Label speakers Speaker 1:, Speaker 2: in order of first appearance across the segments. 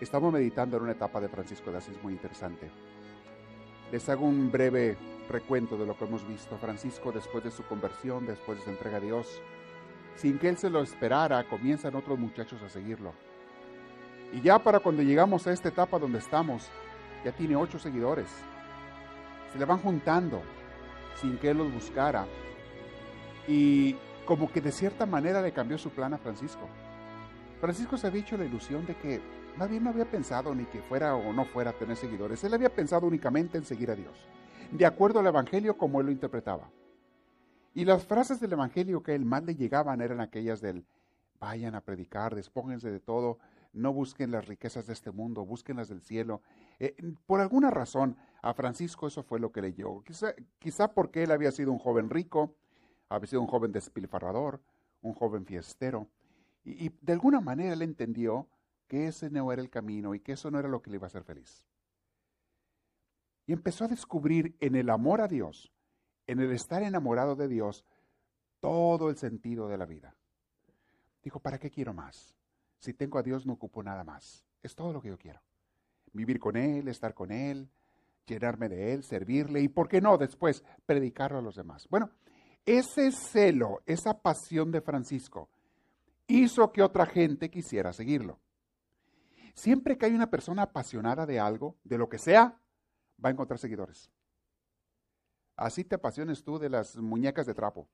Speaker 1: Estamos meditando en una etapa de Francisco de Asís muy interesante. Les hago un breve recuento de lo que hemos visto. Francisco, después de su conversión, después de su entrega a Dios, sin que él se lo esperara, comienzan otros muchachos a seguirlo. Y ya para cuando llegamos a esta etapa donde estamos, ya tiene ocho seguidores. Se le van juntando sin que él los buscara. Y como que de cierta manera le cambió su plan a Francisco. Francisco se había hecho la ilusión de que Nadie no había pensado ni que fuera o no fuera a tener seguidores. Él había pensado únicamente en seguir a Dios, de acuerdo al Evangelio como él lo interpretaba. Y las frases del Evangelio que él más le llegaban eran aquellas del vayan a predicar, despóngense de todo, no busquen las riquezas de este mundo, busquen las del cielo. Eh, por alguna razón, a Francisco eso fue lo que le llegó. Quizá, quizá porque él había sido un joven rico, había sido un joven despilfarrador, un joven fiestero. Y, y de alguna manera él entendió que ese no era el camino y que eso no era lo que le iba a hacer feliz. Y empezó a descubrir en el amor a Dios, en el estar enamorado de Dios, todo el sentido de la vida. Dijo, ¿para qué quiero más? Si tengo a Dios no ocupo nada más. Es todo lo que yo quiero. Vivir con Él, estar con Él, llenarme de Él, servirle y, ¿por qué no? Después, predicarlo a los demás. Bueno, ese celo, esa pasión de Francisco, hizo que otra gente quisiera seguirlo. Siempre que hay una persona apasionada de algo, de lo que sea, va a encontrar seguidores. Así te apasiones tú de las muñecas de trapo.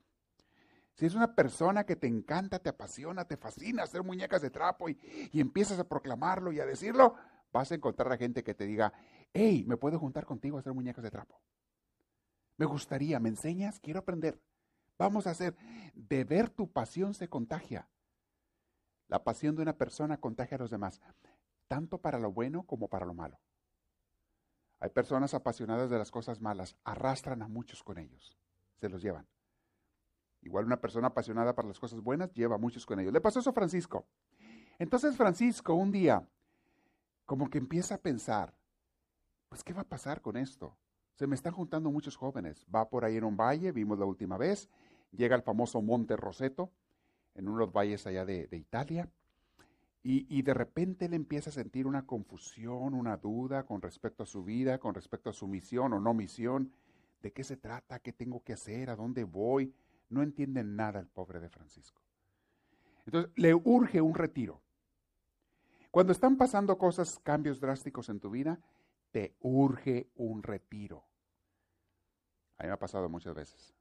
Speaker 1: Si es una persona que te encanta, te apasiona, te fascina hacer muñecas de trapo y, empiezas a proclamarlo y a decirlo, vas a encontrar a gente que te diga, hey, ¿me puedo juntar contigo a hacer muñecas de trapo? Me gustaría, ¿me enseñas? Quiero aprender. Vamos a hacer. De ver tu pasión se contagia. La pasión de una persona contagia a los demás tanto para lo bueno como para lo malo. Hay personas apasionadas de las cosas malas, arrastran a muchos con ellos, se los llevan. Igual una persona apasionada para las cosas buenas lleva a muchos con ellos. Le pasó eso a Francisco. Entonces Francisco un día como que empieza a pensar, pues ¿qué va a pasar con esto? Se me están juntando muchos jóvenes. Va por ahí en un valle, vimos la última vez, llega al famoso Monte Roseto, en uno de los valles allá de, de Italia, y, de repente él empieza a sentir una confusión, una duda con respecto a su vida, con respecto a su misión o no misión. ¿De qué se trata? ¿Qué tengo que hacer? ¿A dónde voy? No entiende nada el pobre de Francisco. Entonces le urge un retiro. Cuando están pasando cosas, cambios drásticos en tu vida, te urge un retiro. A mí me ha pasado muchas veces.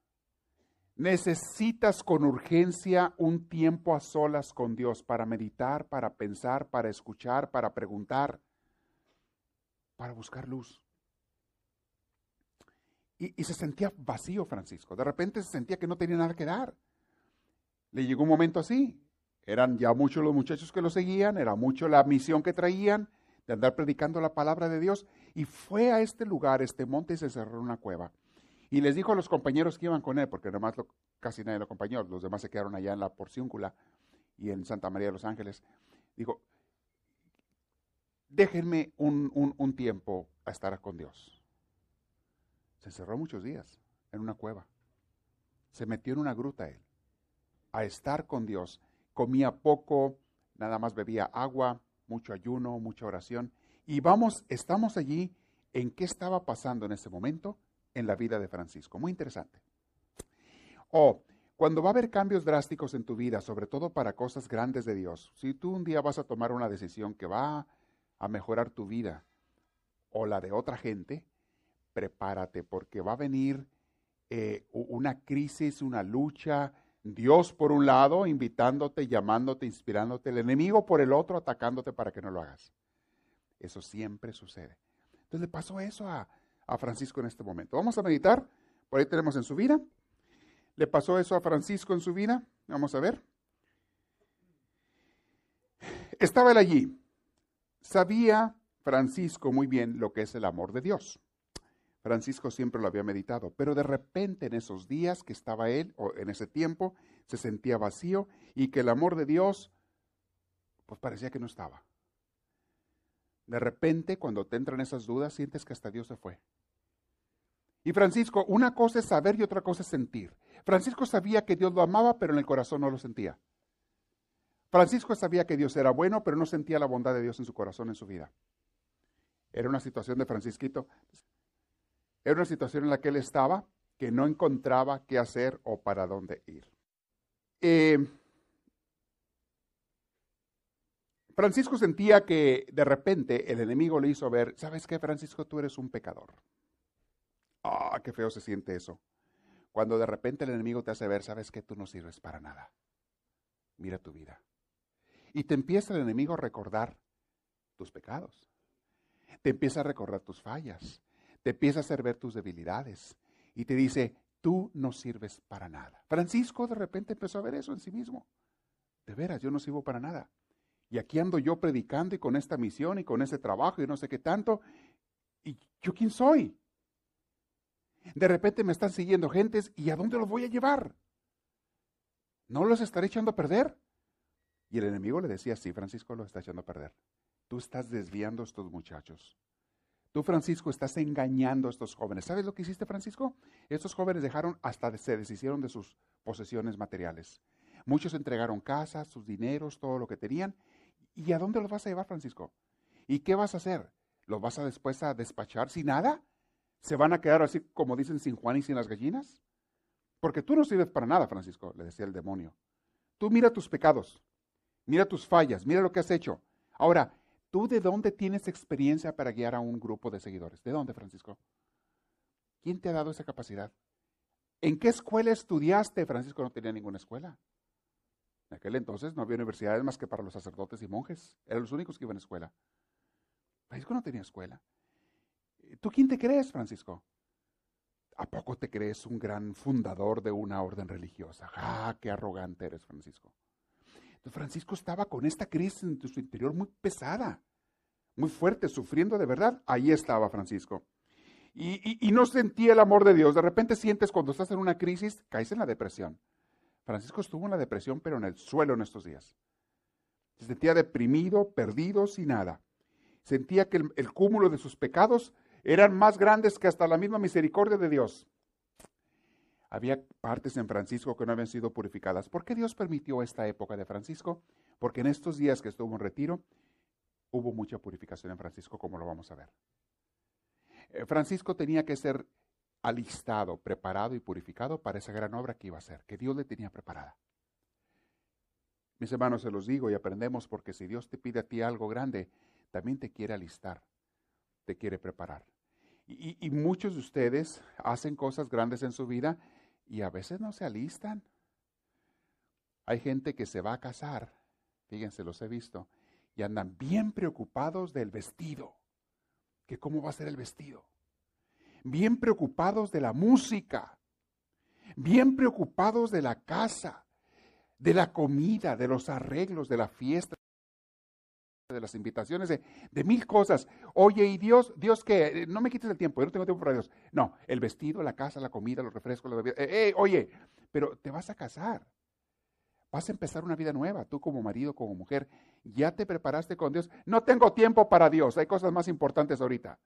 Speaker 1: Necesitas con urgencia un tiempo a solas con Dios para meditar, para pensar, para escuchar, para preguntar, para buscar luz. Y, se sentía vacío Francisco. De repente se sentía que no tenía nada que dar. Le llegó un momento así. Eran ya muchos los muchachos que lo seguían, era mucho la misión que traían de andar predicando la palabra de Dios. Y fue a este lugar, este monte, y se cerró una cueva. Y les dijo a los compañeros que iban con él, porque nomás lo, casi nadie lo acompañó, los demás se quedaron allá en la Porciúncula y en Santa María de los Ángeles. Dijo, déjenme un, un tiempo a estar con Dios. Se encerró muchos días en una cueva. Se metió en una gruta él, a estar con Dios. Comía poco, nada más bebía agua, mucho ayuno, mucha oración. Y vamos, estamos allí en qué estaba pasando en ese momento en la vida de Francisco. Muy interesante. O cuando va a haber cambios drásticos en tu vida, sobre todo para cosas grandes de Dios, si tú un día vas a tomar una decisión que va a mejorar tu vida o la de otra gente, prepárate porque va a venir eh, una crisis, una lucha, Dios por un lado invitándote, llamándote, inspirándote, el enemigo por el otro atacándote para que no lo hagas. Eso siempre sucede. Entonces le pasó eso a, a Francisco en este momento. Vamos a meditar. Por ahí tenemos en su vida. ¿Le pasó eso a Francisco en su vida? Vamos a ver. Estaba él allí. Sabía Francisco muy bien lo que es el amor de Dios. Francisco siempre lo había meditado, pero de repente en esos días que estaba él, o en ese tiempo, se sentía vacío y que el amor de Dios, pues parecía que no estaba. De repente, cuando te entran esas dudas, sientes que hasta Dios se fue. Y Francisco, una cosa es saber y otra cosa es sentir. Francisco sabía que Dios lo amaba, pero en el corazón no lo sentía. Francisco sabía que Dios era bueno, pero no sentía la bondad de Dios en su corazón, en su vida. Era una situación de Francisquito. Era una situación en la que él estaba que no encontraba qué hacer o para dónde ir. Eh, Francisco sentía que de repente el enemigo le hizo ver, ¿sabes qué, Francisco? Tú eres un pecador. Ah, qué feo se siente eso. Cuando de repente el enemigo te hace ver, ¿sabes qué? Tú no sirves para nada. Mira tu vida. Y te empieza el enemigo a recordar tus pecados. Te empieza a recordar tus fallas. Te empieza a hacer ver tus debilidades. Y te dice, tú no sirves para nada. Francisco de repente empezó a ver eso en sí mismo. De veras, yo no sirvo para nada. Y aquí ando yo predicando y con esta misión y con ese trabajo y no sé qué tanto. ¿Y yo quién soy? De repente me están siguiendo gentes y ¿a dónde los voy a llevar? ¿No los estaré echando a perder? Y el enemigo le decía, sí, Francisco lo está echando a perder. Tú estás desviando a estos muchachos. Tú, Francisco, estás engañando a estos jóvenes. ¿Sabes lo que hiciste, Francisco? Estos jóvenes dejaron hasta se deshicieron de sus posesiones materiales. Muchos entregaron casas, sus dineros, todo lo que tenían ¿Y a dónde los vas a llevar, Francisco? ¿Y qué vas a hacer? ¿Los vas a después a despachar sin nada? ¿Se van a quedar así como dicen sin Juan y sin las gallinas? Porque tú no sirves para nada, Francisco, le decía el demonio. Tú mira tus pecados, mira tus fallas, mira lo que has hecho. Ahora, ¿tú de dónde tienes experiencia para guiar a un grupo de seguidores? ¿De dónde, Francisco? ¿Quién te ha dado esa capacidad? ¿En qué escuela estudiaste? Francisco no tenía ninguna escuela. En aquel entonces no había universidades más que para los sacerdotes y monjes. Eran los únicos que iban a escuela. Francisco no tenía escuela. ¿Tú quién te crees, Francisco? ¿A poco te crees un gran fundador de una orden religiosa? ¡Ah, qué arrogante eres, Francisco! Entonces, Francisco estaba con esta crisis en su interior muy pesada, muy fuerte, sufriendo de verdad. Ahí estaba Francisco. Y, y no sentía el amor de Dios. De repente sientes cuando estás en una crisis, caes en la depresión. Francisco estuvo en la depresión, pero en el suelo en estos días. Se sentía deprimido, perdido, sin nada. Sentía que el, cúmulo de sus pecados eran más grandes que hasta la misma misericordia de Dios. Había partes en Francisco que no habían sido purificadas. ¿Por qué Dios permitió esta época de Francisco? Porque en estos días que estuvo en retiro, hubo mucha purificación en Francisco, como lo vamos a ver. Eh, Francisco tenía que ser alistado, preparado y purificado para esa gran obra que iba a hacer, que Dios le tenía preparada. Mis hermanos, se los digo y aprendemos porque si Dios te pide a ti algo grande, también te quiere alistar, te quiere preparar. Y, y, muchos de ustedes hacen cosas grandes en su vida y a veces no se alistan. Hay gente que se va a casar, fíjense, los he visto, y andan bien preocupados del vestido, que cómo va a ser el vestido bien preocupados de la música, bien preocupados de la casa, de la comida, de los arreglos, de la fiesta, de las invitaciones, de, mil cosas. Oye, y Dios, Dios que, no me quites el tiempo, yo no tengo tiempo para Dios. No, el vestido, la casa, la comida, los refrescos, la bebida. Eh, eh, oye, pero te vas a casar. Vas a empezar una vida nueva, tú como marido, como mujer. Ya te preparaste con Dios. No tengo tiempo para Dios, hay cosas más importantes ahorita.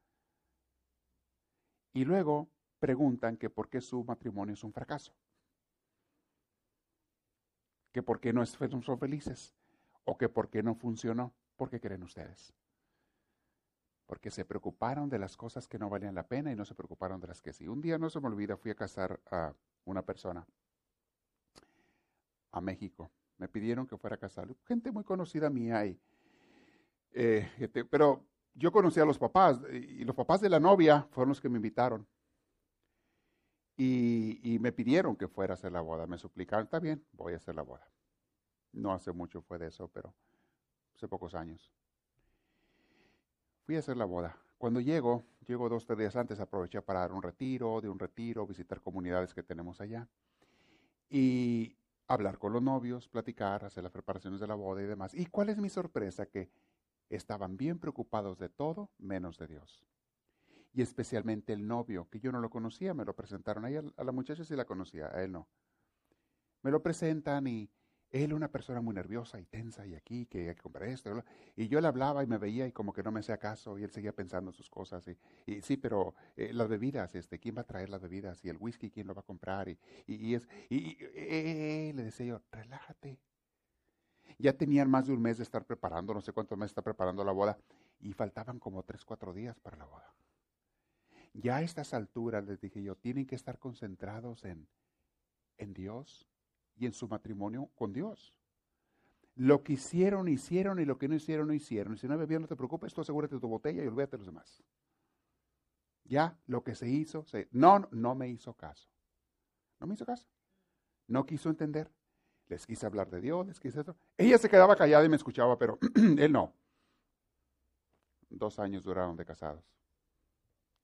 Speaker 1: Y luego preguntan que por qué su matrimonio es un fracaso. Que por qué no son felices. O que por qué no funcionó. ¿Por qué creen ustedes? Porque se preocuparon de las cosas que no valían la pena y no se preocuparon de las que sí. Un día no se me olvida, fui a casar a una persona a México. Me pidieron que fuera a casar. Gente muy conocida mía ahí. Eh, este, pero yo conocí a los papás y los papás de la novia fueron los que me invitaron. Y, me pidieron que fuera a hacer la boda. Me suplicaron, está bien, voy a hacer la boda. No hace mucho fue de eso, pero hace pocos años. Fui a hacer la boda. Cuando llego, llego dos, tres días antes, aproveché para dar un retiro, de un retiro, visitar comunidades que tenemos allá. Y hablar con los novios, platicar, hacer las preparaciones de la boda y demás. ¿Y cuál es mi sorpresa? Que estaban bien preocupados de todo menos de Dios. Y especialmente el novio, que yo no lo conocía, me lo presentaron. Ahí a la muchacha sí la conocía, a él no. Me lo presentan y él una persona muy nerviosa y tensa y aquí, que hay que comprar esto. Y yo le hablaba y me veía y como que no me hacía caso y él seguía pensando en sus cosas. Y, sí, pero eh, las bebidas, este, ¿quién va a traer las bebidas? Y el whisky, ¿quién lo va a comprar? Y, y, eh, le decía yo, relájate. Ya tenían más de un mes de estar preparando, no sé cuántos meses está preparando la boda, y faltaban como tres, cuatro días para la boda. Ya a estas alturas, les dije yo, tienen que estar concentrados en, en Dios, y en su matrimonio con Dios. Lo que hicieron, hicieron y lo que no hicieron, no hicieron. Y si no bebieron, no te preocupes, tú asegúrate tu botella y olvídate de los demás. Ya, lo que se hizo, se... no, no me hizo caso. No me hizo caso. No quiso entender. Les quise hablar de Dios, les quise. Ella se quedaba callada y me escuchaba, pero él no. Dos años duraron de casados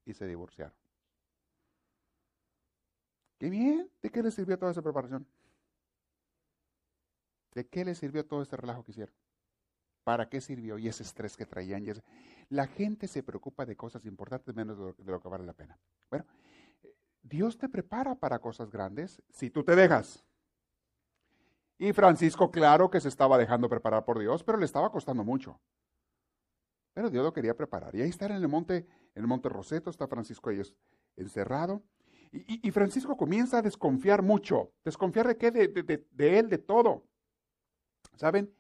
Speaker 1: y se divorciaron. Qué bien, ¿de qué le sirvió toda esa preparación? ¿De qué le sirvió todo este relajo que hicieron? ¿Para qué sirvió? Y ese estrés que traían. La gente se preocupa de cosas importantes menos de lo, que vale la pena. Bueno, Dios te prepara para cosas grandes si tú te dejas. Y Francisco, claro que se estaba dejando preparar por Dios, pero le estaba costando mucho. Pero Dios lo quería preparar. Y ahí está en el monte, en el monte Roseto, está Francisco ahí encerrado. Y, Francisco comienza a desconfiar mucho. ¿Desconfiar de qué? de él, de todo. ¿Saben?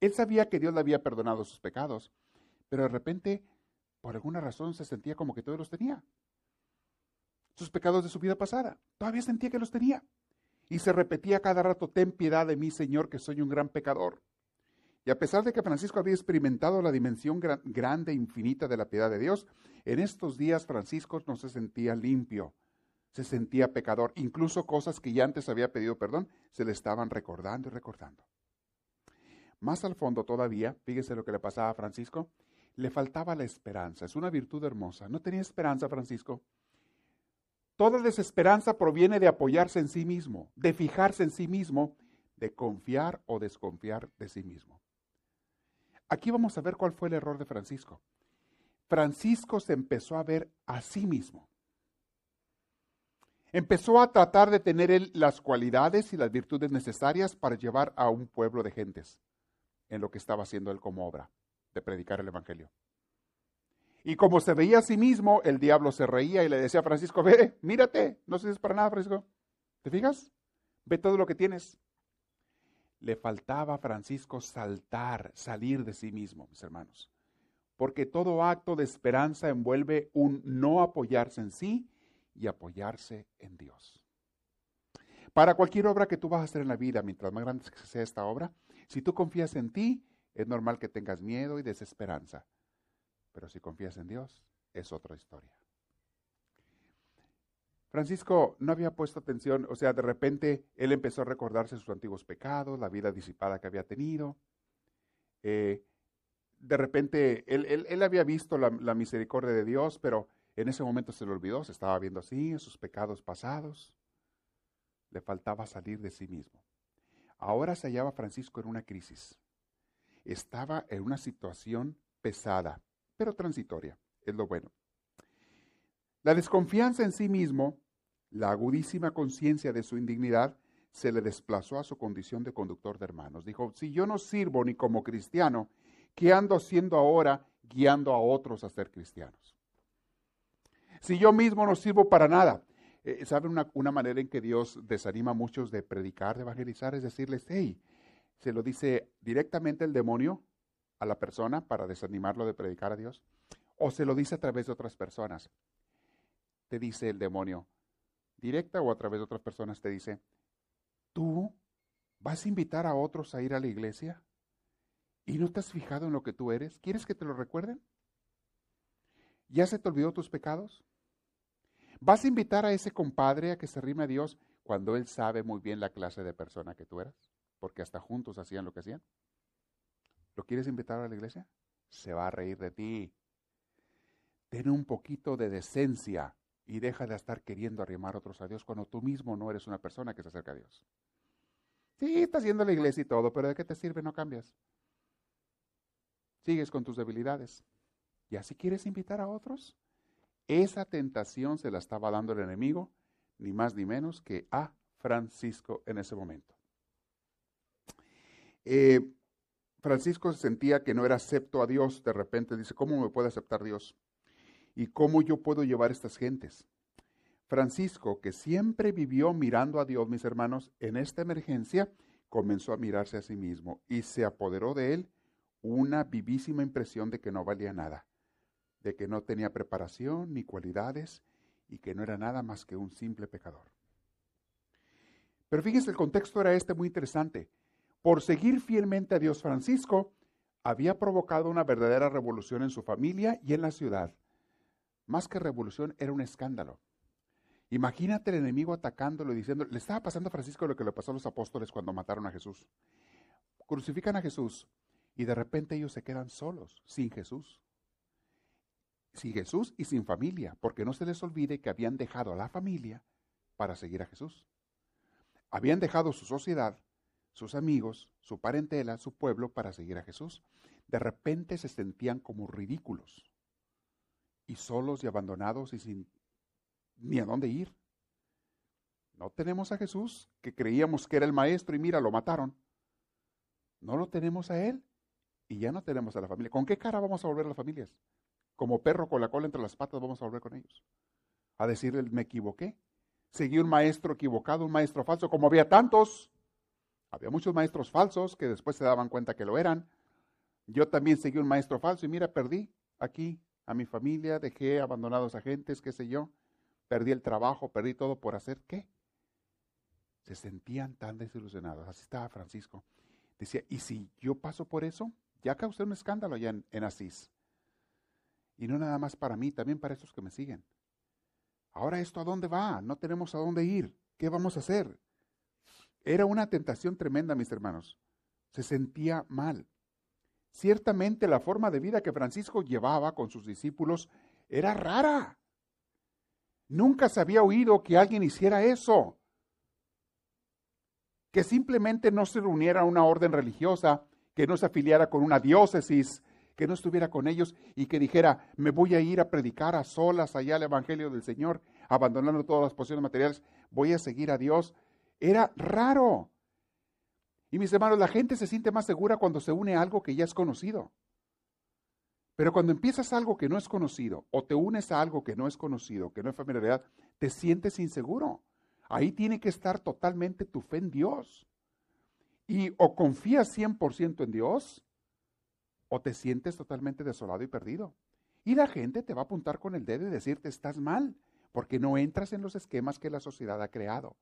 Speaker 1: Él sabía que Dios le había perdonado sus pecados, pero de repente, por alguna razón, se sentía como que todos los tenía. Sus pecados de su vida pasada, todavía sentía que los tenía. Y se repetía cada rato, ten piedad de mí, Señor, que soy un gran pecador. Y a pesar de que Francisco había experimentado la dimensión grande e infinita de la piedad de Dios, en estos días Francisco no se sentía limpio, se sentía pecador. Incluso cosas que ya antes había pedido perdón, se le estaban recordando y recordando. Más al fondo todavía, fíjese lo que le pasaba a Francisco, le faltaba la esperanza. Es una virtud hermosa. No tenía esperanza, Francisco. Toda desesperanza proviene de apoyarse en sí mismo, de fijarse en sí mismo, de confiar o desconfiar de sí mismo. Aquí vamos a ver cuál fue el error de Francisco. Francisco se empezó a ver a sí mismo. Empezó a tratar de tener las cualidades y las virtudes necesarias para llevar a un pueblo de gentes en lo que estaba haciendo él como obra de predicar el Evangelio. Y como se veía a sí mismo, el diablo se reía y le decía a Francisco, ve, mírate, no sirves para nada, Francisco. ¿Te fijas? Ve todo lo que tienes. Le faltaba a Francisco saltar, salir de sí mismo, mis hermanos. Porque todo acto de esperanza envuelve un no apoyarse en sí y apoyarse en Dios. Para cualquier obra que tú vas a hacer en la vida, mientras más grande sea esta obra, si tú confías en ti, es normal que tengas miedo y desesperanza. Pero si confías en Dios, es otra historia. Francisco no había puesto atención, o sea, de repente él empezó a recordarse sus antiguos pecados, la vida disipada que había tenido. Eh, de repente él, había visto la, la, misericordia de Dios, pero en ese momento se le olvidó, se estaba viendo así, en sus pecados pasados. Le faltaba salir de sí mismo. Ahora se hallaba Francisco en una crisis. Estaba en una situación pesada, pero transitoria, es lo bueno. La desconfianza en sí mismo, la agudísima conciencia de su indignidad, se le desplazó a su condición de conductor de hermanos. Dijo, si yo no sirvo ni como cristiano, ¿qué ando haciendo ahora guiando a otros a ser cristianos? Si yo mismo no sirvo para nada, eh, ¿Saben una, manera en que Dios desanima a muchos de predicar, de evangelizar? Es decirles, hey, se lo dice directamente el demonio a la persona para desanimarlo de predicar a Dios, o se lo dice a través de otras personas. Te dice el demonio, directa o a través de otras personas, te dice, ¿tú vas a invitar a otros a ir a la iglesia? ¿Y no te has fijado en lo que tú eres? ¿Quieres que te lo recuerden? ¿Ya se te olvidó tus pecados? ¿Vas a invitar a ese compadre a que se rime a Dios cuando él sabe muy bien la clase de persona que tú eras? Porque hasta juntos hacían lo que hacían. ¿Lo quieres invitar a la iglesia? Se va a reír de ti. Ten un poquito de decencia y deja de estar queriendo arrimar a otros a Dios cuando tú mismo no eres una persona que se acerca a Dios. Sí, estás haciendo la iglesia y todo, pero ¿de qué te sirve? No cambias. sigues con tus debilidades. ¿Y así quieres invitar a otros? Esa tentación se la estaba dando el enemigo, ni más ni menos que a Francisco en ese momento. Eh, Francisco sentía que no era acepto a Dios. De repente dice, ¿cómo me puede aceptar Dios? ¿Y cómo yo puedo llevar estas gentes? Francisco, que siempre vivió mirando a Dios, mis hermanos, en esta emergencia comenzó a mirarse a sí mismo y se apoderó de él una vivísima impresión de que no valía nada, de que no tenía preparación ni cualidades y que no era nada más que un simple pecador. Pero fíjense, el contexto era este muy interesante. Por seguir fielmente a Dios, Francisco había provocado una verdadera revolución en su familia y en la ciudad. Más que revolución, era un escándalo. Imagínate el enemigo atacándolo y diciendo, le estaba pasando a Francisco lo que le pasó a los apóstoles cuando mataron a Jesús. Crucifican a Jesús y de repente ellos se quedan solos, sin Jesús. Sin Jesús y sin familia, porque no se les olvide que habían dejado a la familia para seguir a Jesús. Habían dejado su sociedad, sus amigos, su parentela, su pueblo para seguir a Jesús. De repente se sentían como ridículos y solos y abandonados y sin ni a dónde ir. No tenemos a Jesús, que creíamos que era el maestro y mira, lo mataron. No lo tenemos a Él y ya no tenemos a la familia. ¿Con qué cara vamos a volver a las familias? Como perro con la cola entre las patas vamos a volver con ellos. A decirle, me equivoqué. Seguí un maestro equivocado, un maestro falso, como había tantos. Había muchos maestros falsos que después se daban cuenta que lo eran. Yo también seguí un maestro falso y mira, perdí aquí a mi familia, dejé abandonados a gentes, qué sé yo perdí el trabajo, perdí todo por hacer qué. Se sentían tan desilusionados. Así estaba Francisco. Decía, ¿y si yo paso por eso? Ya causé un escándalo allá en, Asís. Y no nada más para mí, también para esos que me siguen. Ahora esto a dónde va? No tenemos a dónde ir. ¿Qué vamos a hacer? Era una tentación tremenda, mis hermanos. Se sentía mal. Ciertamente la forma de vida que Francisco llevaba con sus discípulos era rara. Nunca se había oído que alguien hiciera eso. Que simplemente no se reuniera a una orden religiosa, que no se afiliara con una diócesis, que no estuviera con ellos y que dijera, me voy a ir a predicar a solas allá el Evangelio del Señor, abandonando todas las posiciones materiales, voy a seguir a Dios. Era raro. Y mis hermanos, la gente se siente más segura cuando se une a algo que ya es conocido. Pero cuando empiezas algo que no es conocido o te unes a algo que no es conocido, que no es familiaridad, te sientes inseguro. Ahí tiene que estar totalmente tu fe en Dios. Y o confías 100% en Dios o te sientes totalmente desolado y perdido. Y la gente te va a apuntar con el dedo y decirte estás mal, porque no entras en los esquemas que la sociedad ha creado.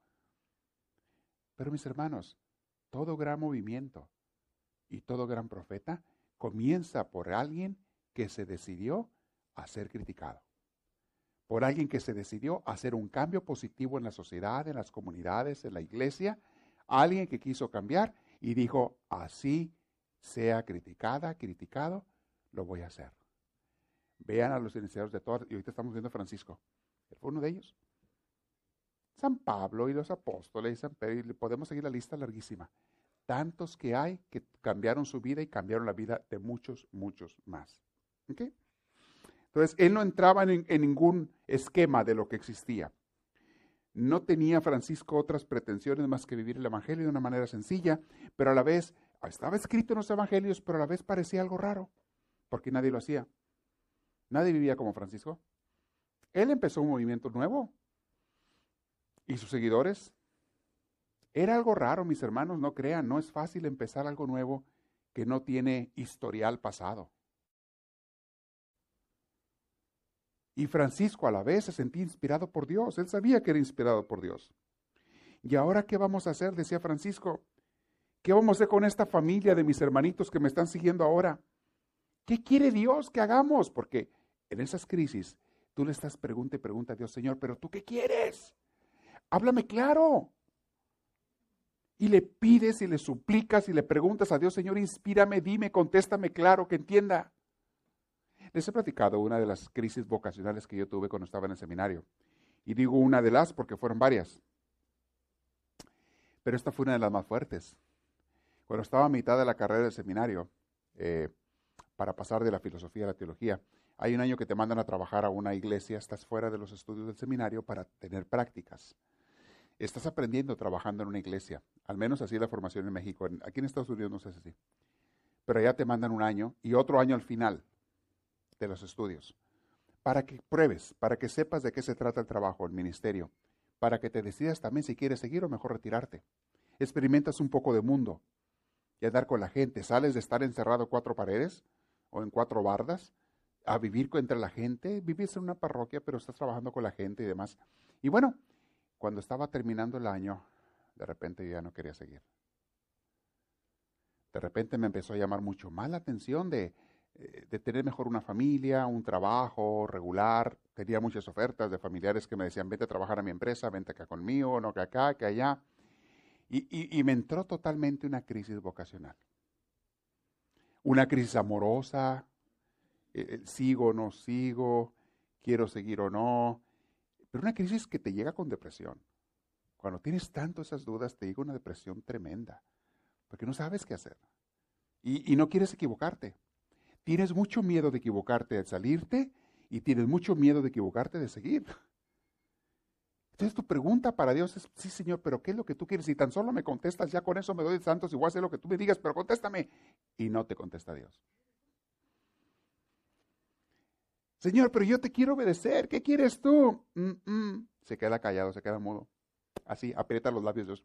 Speaker 1: Pero mis hermanos, todo gran movimiento y todo gran profeta comienza por alguien que se decidió a ser criticado. Por alguien que se decidió a hacer un cambio positivo en la sociedad, en las comunidades, en la iglesia. Alguien que quiso cambiar y dijo, así sea criticada, criticado, lo voy a hacer. Vean a los iniciadores de todas, y ahorita estamos viendo a Francisco. Él fue uno de ellos. San Pablo y los apóstoles y San Pedro, y podemos seguir la lista larguísima. Tantos que hay que cambiaron su vida y cambiaron la vida de muchos, muchos más. Entonces, él no entraba en, ningún esquema de lo que existía. No tenía Francisco otras pretensiones más que vivir el Evangelio de una manera sencilla, pero a la vez estaba escrito en los Evangelios, pero a la vez parecía algo raro, porque nadie lo hacía. Nadie vivía como Francisco. Él empezó un movimiento nuevo. ¿Y sus seguidores? Era algo raro, mis hermanos, no crean, no es fácil empezar algo nuevo que no tiene historial pasado. Y Francisco a la vez se sentía inspirado por Dios. Él sabía que era inspirado por Dios. ¿Y ahora qué vamos a hacer? Decía Francisco. ¿Qué vamos a hacer con esta familia de mis hermanitos que me están siguiendo ahora? ¿Qué quiere Dios que hagamos? Porque en esas crisis tú le estás pregunta y pregunta a Dios, Señor, pero tú qué quieres? Háblame claro. Y le pides y le suplicas y le preguntas a Dios, Señor, inspírame, dime, contéstame claro, que entienda. Les he platicado una de las crisis vocacionales que yo tuve cuando estaba en el seminario. Y digo una de las porque fueron varias. Pero esta fue una de las más fuertes. Cuando estaba a mitad de la carrera del seminario, eh, para pasar de la filosofía a la teología. Hay un año que te mandan a trabajar a una iglesia, estás fuera de los estudios del seminario para tener prácticas. Estás aprendiendo trabajando en una iglesia, al menos así la formación en México. Aquí en Estados Unidos no sé si. Pero allá te mandan un año y otro año al final de los estudios, para que pruebes, para que sepas de qué se trata el trabajo, el ministerio, para que te decidas también si quieres seguir o mejor retirarte. Experimentas un poco de mundo y andar con la gente. Sales de estar encerrado cuatro paredes o en cuatro bardas a vivir entre la gente. Vives en una parroquia, pero estás trabajando con la gente y demás. Y bueno, cuando estaba terminando el año, de repente yo ya no quería seguir. De repente me empezó a llamar mucho más la atención de, eh, tener mejor una familia, un trabajo regular. Tenía muchas ofertas de familiares que me decían, vete a trabajar a mi empresa, vente acá conmigo, no que acá, que allá. Y, me entró totalmente una crisis vocacional. Una crisis amorosa, eh, eh, sigo o no sigo, quiero seguir o no, pero una crisis que te llega con depresión. Cuando tienes tanto esas dudas, te llega una depresión tremenda, porque no sabes qué hacer. y no quieres equivocarte. Tienes mucho miedo de equivocarte al salirte y tienes mucho miedo de equivocarte de seguir. Entonces tu pregunta para Dios es, sí Señor, pero ¿qué es lo que tú quieres? Si tan solo me contestas, ya con eso me doy de santos y voy lo que tú me digas, pero contéstame. Y no te contesta Dios. Señor, pero yo te quiero obedecer, ¿qué quieres tú? Se queda callado, se queda mudo. Así, aprieta los labios, Dios.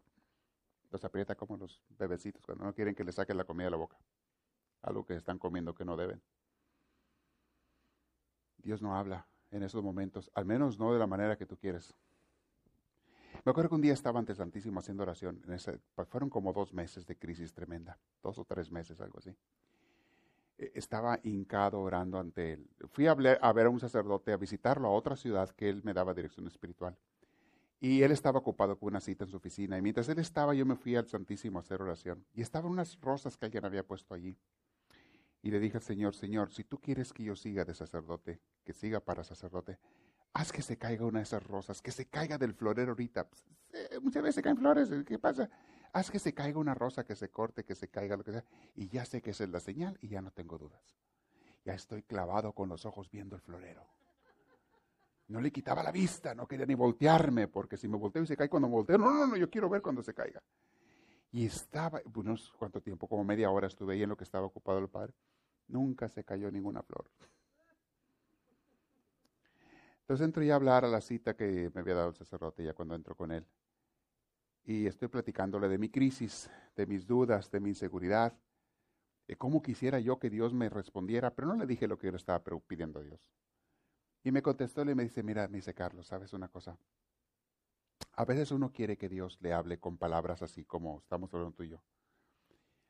Speaker 1: Los aprieta como los bebecitos cuando no quieren que le saquen la comida de la boca. Algo que están comiendo que no deben. Dios no habla en esos momentos, al menos no de la manera que tú quieres. Me acuerdo que un día estaba ante Santísimo haciendo oración. En pues, fueron como dos meses de crisis tremenda, dos o tres meses, algo así. E, estaba hincado orando ante él. Fui a, a ver a un sacerdote, a visitarlo a otra ciudad que él me daba dirección espiritual. Y él estaba ocupado con una cita en su oficina. Y mientras él estaba, yo me fui al Santísimo a hacer oración. Y estaban unas rosas que alguien había puesto allí. Y le dije al Señor, Señor, si tú quieres que yo siga de sacerdote, que siga para sacerdote, haz que se caiga una de esas rosas, que se caiga del florero ahorita. Pues, muchas veces se caen flores, ¿qué pasa? Haz que se caiga una rosa, que se corte, que se caiga lo que sea. Y ya sé que esa es la señal y ya no tengo dudas. Ya estoy clavado con los ojos viendo el florero. No le quitaba la vista, no quería ni voltearme, porque si me volteo y se cae cuando me volteo, no, no, no, yo quiero ver cuando se caiga. Y estaba, bueno, ¿cuánto tiempo? Como media hora estuve ahí en lo que estaba ocupado el padre. Nunca se cayó ninguna flor. Entonces entro ya a hablar a la cita que me había dado el sacerdote ya cuando entro con él. Y estoy platicándole de mi crisis, de mis dudas, de mi inseguridad, de cómo quisiera yo que Dios me respondiera, pero no le dije lo que yo le estaba pidiendo a Dios. Y me contestó y me dice, mira, me dice Carlos, ¿sabes una cosa? A veces uno quiere que Dios le hable con palabras así como estamos hablando tú y yo.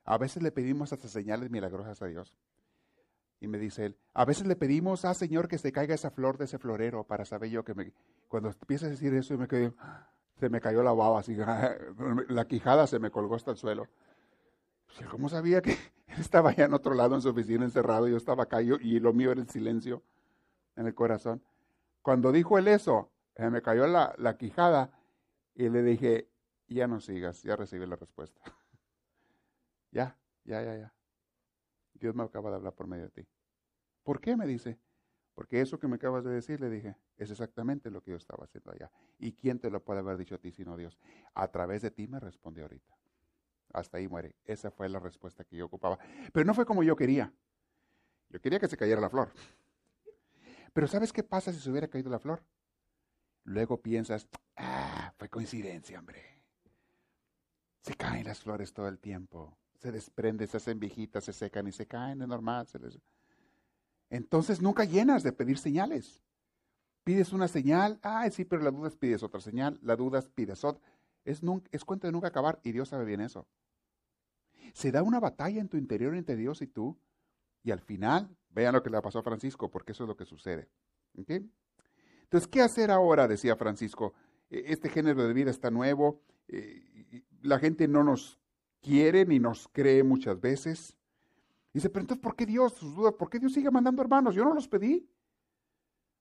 Speaker 1: A veces le pedimos hasta señales milagrosas a Dios. Y me dice él, a veces le pedimos, ah Señor, que se caiga esa flor de ese florero para saber yo que me... Cuando empieza a decir eso, me se me cayó la baba, así, la quijada se me colgó hasta el suelo. Pues, ¿Cómo sabía que él estaba allá en otro lado en su oficina encerrado? Yo estaba acá y lo mío era el silencio en el corazón. Cuando dijo él eso, se me cayó la, la quijada y le dije, ya no sigas, ya recibí la respuesta. ya, ya, ya, ya. Dios me acaba de hablar por medio de ti. ¿Por qué? Me dice. Porque eso que me acabas de decir, le dije, es exactamente lo que yo estaba haciendo allá. ¿Y quién te lo puede haber dicho a ti sino Dios? A través de ti me respondió ahorita. Hasta ahí muere. Esa fue la respuesta que yo ocupaba. Pero no fue como yo quería. Yo quería que se cayera la flor. Pero ¿sabes qué pasa si se hubiera caído la flor? Luego piensas, ah, fue coincidencia, hombre. Se caen las flores todo el tiempo se desprende, se hacen viejitas, se secan y se caen, es normal. Entonces nunca llenas de pedir señales. Pides una señal, ay sí, pero la duda es pides otra señal, la duda es pides otra. Es, es cuenta de nunca acabar y Dios sabe bien eso. Se da una batalla en tu interior entre Dios y tú y al final, vean lo que le pasó a Francisco, porque eso es lo que sucede. Entonces, ¿qué hacer ahora? Decía Francisco. E, este género de vida está nuevo, eh, la gente no nos quiere ni nos cree muchas veces. Dice, pero entonces, ¿por qué Dios, sus dudas, por qué Dios sigue mandando hermanos? Yo no los pedí.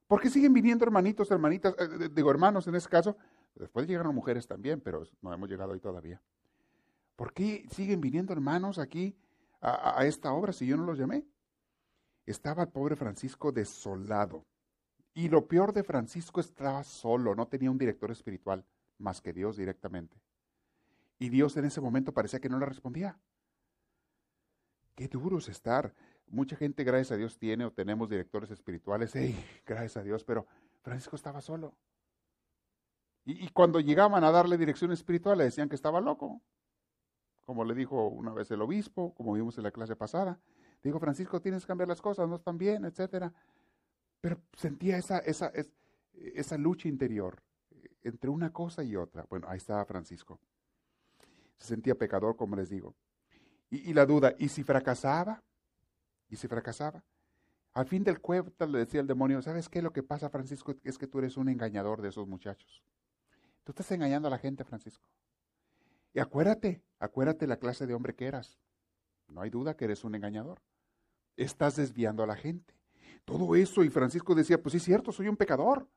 Speaker 1: ¿Por qué siguen viniendo hermanitos, hermanitas, eh, digo hermanos en este caso? Después llegaron mujeres también, pero no hemos llegado ahí todavía. ¿Por qué siguen viniendo hermanos aquí a, esta obra si yo no los llamé? Estaba el pobre Francisco desolado. Y lo peor de Francisco estaba solo, no tenía un director espiritual más que Dios directamente. Y Dios en ese momento parecía que no le respondía. Qué duro es estar. Mucha gente, gracias a Dios, tiene o tenemos directores espirituales. ¡Ey! Gracias a Dios, pero Francisco estaba solo. Y, cuando llegaban a darle dirección espiritual, le decían que estaba loco. Como le dijo una vez el obispo, como vimos en la clase pasada. Dijo, Francisco, tienes que cambiar las cosas, no están bien, etcétera. Pero sentía esa, esa, esa lucha interior entre una cosa y otra. Bueno, ahí estaba Francisco. Se sentía pecador, como les digo. Y, la duda, ¿y si fracasaba? ¿Y si fracasaba? Al fin del cuento le decía el demonio, ¿sabes qué? Lo que pasa, Francisco, es que tú eres un engañador de esos muchachos. Tú estás engañando a la gente, Francisco. Y acuérdate, acuérdate la clase de hombre que eras. No hay duda que eres un engañador. Estás desviando a la gente. Todo eso, y Francisco decía, pues sí es cierto, soy un pecador.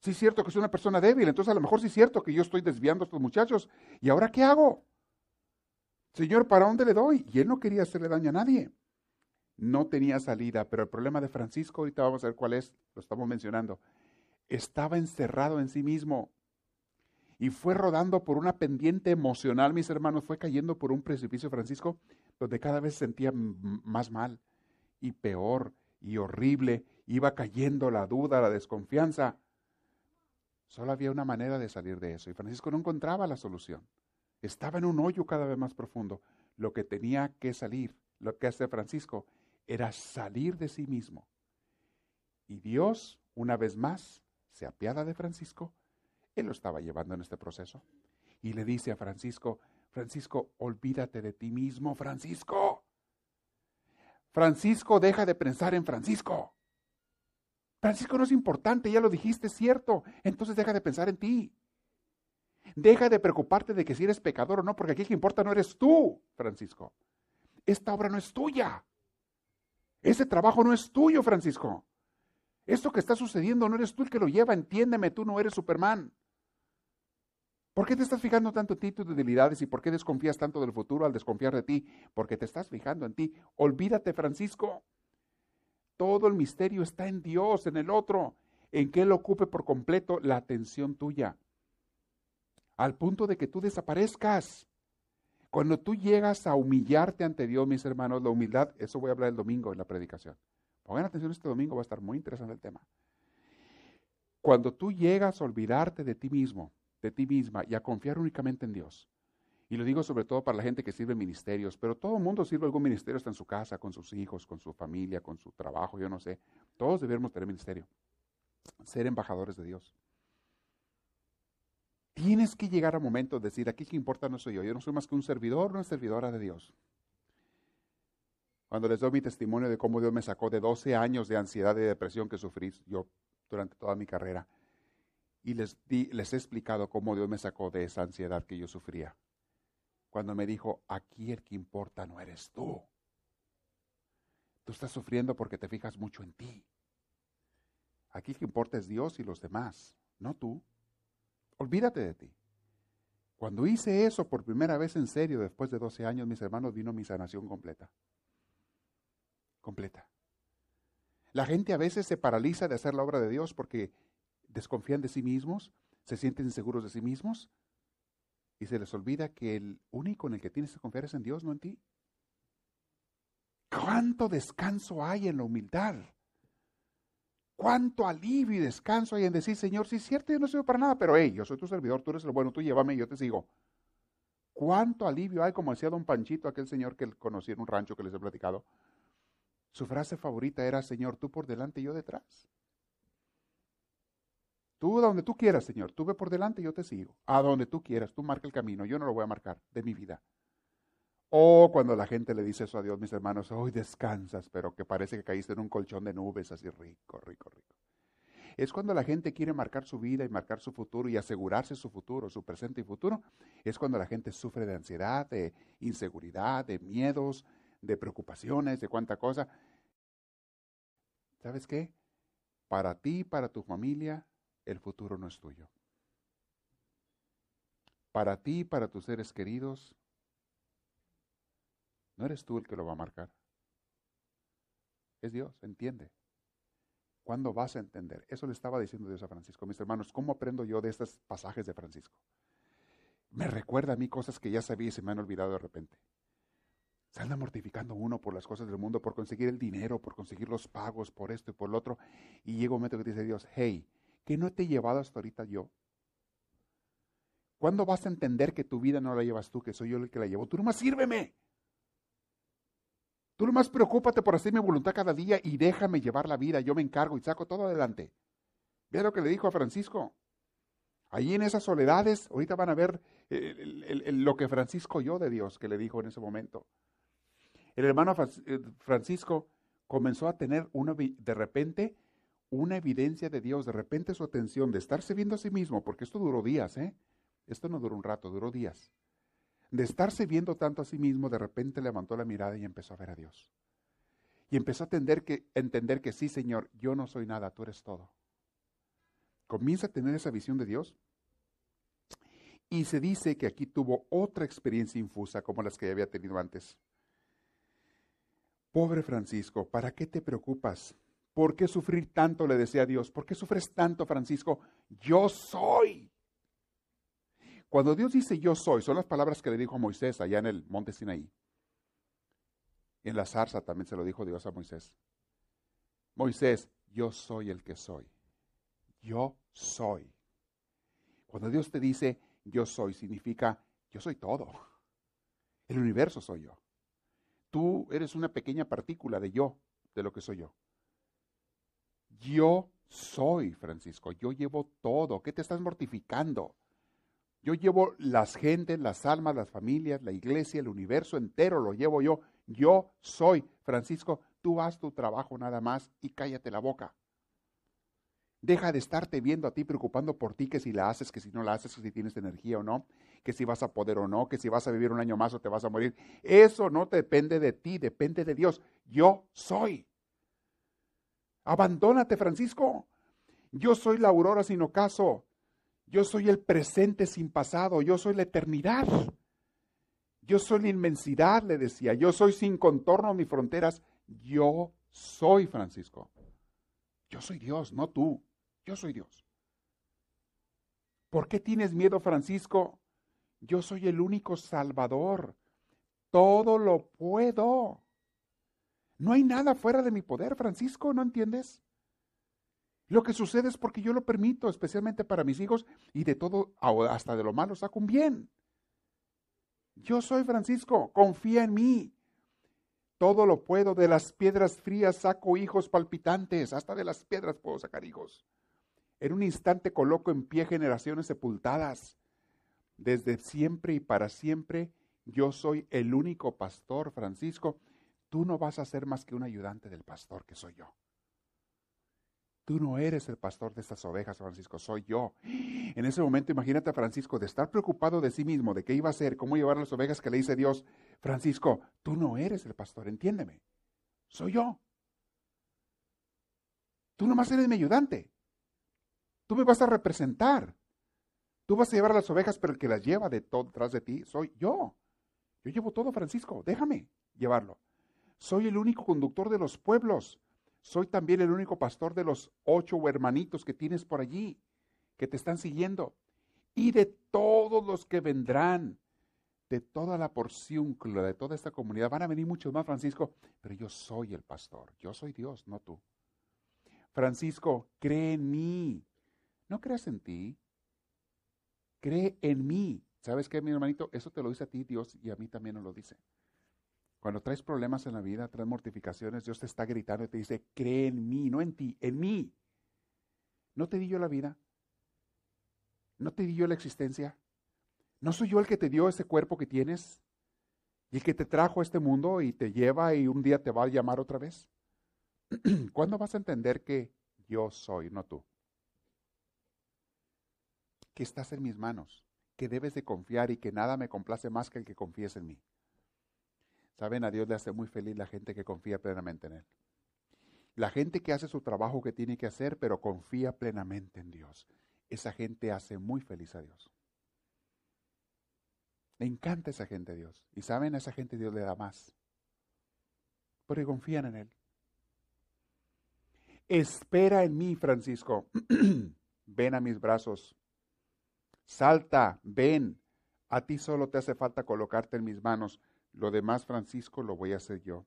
Speaker 1: Sí es cierto que soy una persona débil, entonces a lo mejor sí es cierto que yo estoy desviando a estos muchachos. ¿Y ahora qué hago? Señor, ¿para dónde le doy? Y él no quería hacerle daño a nadie. No tenía salida, pero el problema de Francisco, ahorita vamos a ver cuál es, lo estamos mencionando, estaba encerrado en sí mismo y fue rodando por una pendiente emocional, mis hermanos, fue cayendo por un precipicio Francisco, donde cada vez sentía más mal y peor y horrible, iba cayendo la duda, la desconfianza. Solo había una manera de salir de eso y Francisco no encontraba la solución. Estaba en un hoyo cada vez más profundo. Lo que tenía que salir, lo que hace Francisco, era salir de sí mismo. Y Dios, una vez más, se apiada de Francisco. Él lo estaba llevando en este proceso. Y le dice a Francisco, Francisco, olvídate de ti mismo, Francisco. Francisco, deja de pensar en Francisco. Francisco no es importante, ya lo dijiste, es cierto. Entonces deja de pensar en ti. Deja de preocuparte de que si eres pecador o no, porque aquí que importa no eres tú, Francisco. Esta obra no es tuya. Ese trabajo no es tuyo, Francisco. Esto que está sucediendo no eres tú el que lo lleva, entiéndeme, tú no eres Superman. ¿Por qué te estás fijando tanto en ti, tus debilidades y por qué desconfías tanto del futuro al desconfiar de ti? Porque te estás fijando en ti. Olvídate, Francisco. Todo el misterio está en Dios, en el otro, en que Él ocupe por completo la atención tuya. Al punto de que tú desaparezcas. Cuando tú llegas a humillarte ante Dios, mis hermanos, la humildad, eso voy a hablar el domingo en la predicación. Pongan atención, este domingo va a estar muy interesante el tema. Cuando tú llegas a olvidarte de ti mismo, de ti misma y a confiar únicamente en Dios, y lo digo sobre todo para la gente que sirve ministerios, pero todo el mundo sirve algún ministerio, está en su casa, con sus hijos, con su familia, con su trabajo, yo no sé. Todos debemos tener ministerio, ser embajadores de Dios. Tienes que llegar a momentos de decir, aquí que importa no soy yo, yo no soy más que un servidor, una servidora de Dios. Cuando les doy mi testimonio de cómo Dios me sacó de 12 años de ansiedad y depresión que sufrí yo durante toda mi carrera, y les, les he explicado cómo Dios me sacó de esa ansiedad que yo sufría cuando me dijo, aquí el que importa no eres tú. Tú estás sufriendo porque te fijas mucho en ti. Aquí el que importa es Dios y los demás, no tú. Olvídate de ti. Cuando hice eso por primera vez en serio, después de 12 años, mis hermanos, vino mi sanación completa. Completa. La gente a veces se paraliza de hacer la obra de Dios porque desconfían de sí mismos, se sienten inseguros de sí mismos, y se les olvida que el único en el que tienes que confiar es en Dios, no en ti. ¿Cuánto descanso hay en la humildad? ¿Cuánto alivio y descanso hay en decir, Señor, sí es cierto, yo no soy para nada, pero hey, yo soy tu servidor, tú eres el bueno, tú llévame y yo te sigo. ¿Cuánto alivio hay, como decía don Panchito, aquel señor que conocí en un rancho que les he platicado? Su frase favorita era, Señor, tú por delante y yo detrás. Tú donde tú quieras, Señor. Tú ve por delante y yo te sigo. A donde tú quieras. Tú marca el camino. Yo no lo voy a marcar de mi vida. O cuando la gente le dice eso a Dios, mis hermanos, hoy descansas, pero que parece que caíste en un colchón de nubes así rico, rico, rico. Es cuando la gente quiere marcar su vida y marcar su futuro y asegurarse su futuro, su presente y futuro. Es cuando la gente sufre de ansiedad, de inseguridad, de miedos, de preocupaciones, de cuánta cosa. ¿Sabes qué? Para ti, para tu familia, el futuro no es tuyo. Para ti, para tus seres queridos, no eres tú el que lo va a marcar. Es Dios, entiende. ¿Cuándo vas a entender? Eso le estaba diciendo Dios a Francisco. Mis hermanos, ¿cómo aprendo yo de estos pasajes de Francisco? Me recuerda a mí cosas que ya sabía y se me han olvidado de repente. Se anda mortificando uno por las cosas del mundo, por conseguir el dinero, por conseguir los pagos, por esto y por lo otro. Y llega un momento que dice Dios, hey, ¿qué no te he llevado hasta ahorita yo? ¿Cuándo vas a entender que tu vida no la llevas tú, que soy yo el que la llevo? Tú nomás sírveme. Tú nomás preocúpate por hacer mi voluntad cada día y déjame llevar la vida. Yo me encargo y saco todo adelante. Vea lo que le dijo a Francisco. Allí en esas soledades, ahorita van a ver lo que Francisco oyó de Dios que le dijo en ese momento. El hermano eh, Francisco comenzó a tener una, de repente una evidencia de Dios, de repente su atención de estarse viendo a sí mismo, porque esto duró días, ¿eh? Esto no duró un rato, duró días de estarse viendo tanto a sí mismo, de repente levantó la mirada y empezó a ver a Dios. Y empezó a entender que, entender que sí, Señor, yo no soy nada, tú eres todo. Comienza a tener esa visión de Dios. Y se dice que aquí tuvo otra experiencia infusa como las que había tenido antes. Pobre Francisco, ¿para qué te preocupas? ¿Por qué sufrir tanto? Le decía Dios. ¿Por qué sufres tanto, Francisco? Yo soy. Cuando Dios dice yo soy, son las palabras que le dijo a Moisés allá en el monte Sinaí. En la zarza también se lo dijo Dios a Moisés. Moisés, yo soy el que soy. Yo soy. Cuando Dios te dice yo soy, significa yo soy todo. El universo soy yo. Tú eres una pequeña partícula de yo, de lo que soy yo. Yo soy, Francisco. Yo llevo todo. ¿Qué te estás mortificando? Yo llevo las gentes, las almas, las familias, la iglesia, el universo entero, lo llevo yo. Yo soy Francisco, tú haz tu trabajo nada más y cállate la boca. Deja de estarte viendo a ti preocupando por ti, que si la haces, que si no la haces, que si tienes energía o no, que si vas a poder o no, que si vas a vivir un año más o te vas a morir. Eso no depende de ti, depende de Dios. Yo soy. Abandónate, Francisco. Yo soy la aurora sin ocaso. Yo soy el presente sin pasado, yo soy la eternidad. Yo soy la inmensidad, le decía. Yo soy sin contorno ni fronteras. Yo soy Francisco. Yo soy Dios, no tú. Yo soy Dios. ¿Por qué tienes miedo, Francisco? Yo soy el único Salvador. Todo lo puedo. No hay nada fuera de mi poder, Francisco, ¿no entiendes? Lo que sucede es porque yo lo permito, especialmente para mis hijos, y de todo, hasta de lo malo, saco un bien. Yo soy Francisco, confía en mí. Todo lo puedo, de las piedras frías saco hijos palpitantes, hasta de las piedras puedo sacar hijos. En un instante coloco en pie generaciones sepultadas. Desde siempre y para siempre, yo soy el único pastor, Francisco. Tú no vas a ser más que un ayudante del pastor que soy yo. Tú no eres el pastor de estas ovejas, Francisco, soy yo. En ese momento, imagínate a Francisco de estar preocupado de sí mismo, de qué iba a hacer, cómo llevar las ovejas que le dice Dios. Francisco, tú no eres el pastor, entiéndeme. Soy yo. Tú nomás eres mi ayudante. Tú me vas a representar. Tú vas a llevar las ovejas, pero el que las lleva detrás de ti soy yo. Yo llevo todo, Francisco. Déjame llevarlo. Soy el único conductor de los pueblos. Soy también el único pastor de los ocho hermanitos que tienes por allí, que te están siguiendo. Y de todos los que vendrán, de toda la porción, de toda esta comunidad, van a venir muchos más, Francisco, pero yo soy el pastor, yo soy Dios, no tú. Francisco, cree en mí. No creas en ti, cree en mí. ¿Sabes qué, mi hermanito? Eso te lo dice a ti Dios y a mí también nos lo dice. Cuando traes problemas en la vida, traes mortificaciones, Dios te está gritando y te dice, cree en mí, no en ti, en mí. ¿No te di yo la vida? ¿No te di yo la existencia? ¿No soy yo el que te dio ese cuerpo que tienes? ¿Y el que te trajo a este mundo y te lleva y un día te va a llamar otra vez? ¿Cuándo vas a entender que yo soy, no tú? Que estás en mis manos, que debes de confiar y que nada me complace más que el que confíes en mí. Saben, a Dios le hace muy feliz la gente que confía plenamente en Él. La gente que hace su trabajo que tiene que hacer, pero confía plenamente en Dios. Esa gente hace muy feliz a Dios. Le encanta esa gente a Dios. Y saben, a esa gente Dios le da más. Porque confían en Él. Espera en mí, Francisco. ven a mis brazos. Salta, ven. A ti solo te hace falta colocarte en mis manos. Lo demás, Francisco, lo voy a hacer yo.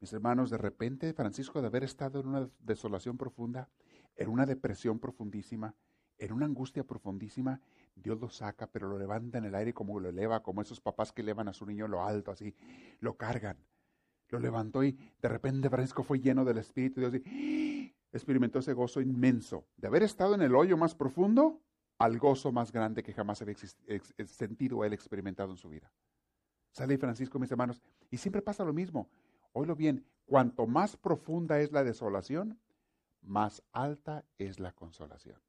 Speaker 1: Mis hermanos, de repente, Francisco, de haber estado en una desolación profunda, en una depresión profundísima, en una angustia profundísima, Dios lo saca, pero lo levanta en el aire como lo eleva, como esos papás que elevan a su niño lo alto, así, lo cargan. Lo levantó y de repente Francisco fue lleno del Espíritu de Dios y experimentó ese gozo inmenso de haber estado en el hoyo más profundo al gozo más grande que jamás había sentido él experimentado en su vida. Sale Francisco, mis hermanos, y siempre pasa lo mismo. Oílo bien, cuanto más profunda es la desolación, más alta es la consolación.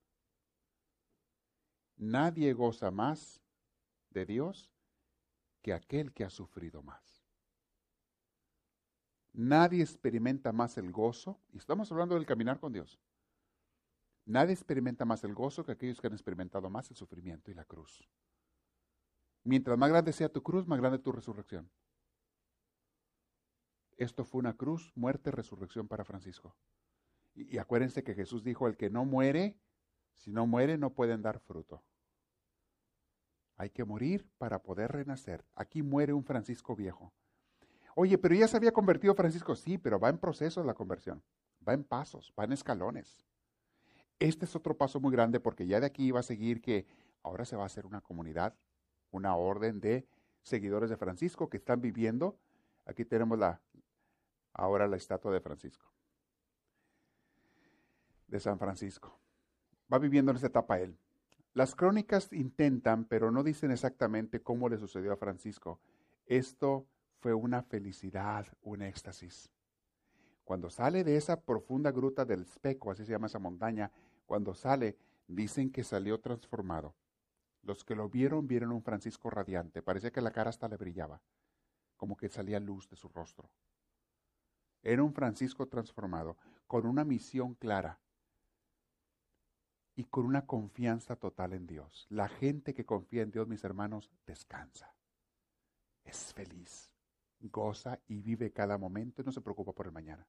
Speaker 1: Nadie goza más de Dios que aquel que ha sufrido más. Nadie experimenta más el gozo, y estamos hablando del caminar con Dios. Nadie experimenta más el gozo que aquellos que han experimentado más el sufrimiento y la cruz. Mientras más grande sea tu cruz, más grande tu resurrección. Esto fue una cruz, muerte, resurrección para Francisco. Y, y acuérdense que Jesús dijo, el que no muere, si no muere, no pueden dar fruto. Hay que morir para poder renacer. Aquí muere un Francisco viejo. Oye, pero ya se había convertido Francisco. Sí, pero va en proceso la conversión. Va en pasos, va en escalones. Este es otro paso muy grande porque ya de aquí va a seguir que ahora se va a hacer una comunidad, una orden de seguidores de Francisco que están viviendo. Aquí tenemos la, ahora la estatua de Francisco, de San Francisco va viviendo en esa etapa él. Las crónicas intentan, pero no dicen exactamente cómo le sucedió a Francisco. Esto fue una felicidad, un éxtasis. Cuando sale de esa profunda gruta del espejo, así se llama esa montaña, cuando sale, dicen que salió transformado. Los que lo vieron vieron un Francisco radiante, parecía que la cara hasta le brillaba, como que salía luz de su rostro. Era un Francisco transformado, con una misión clara, y con una confianza total en Dios. La gente que confía en Dios, mis hermanos, descansa. Es feliz, goza y vive cada momento y no se preocupa por el mañana.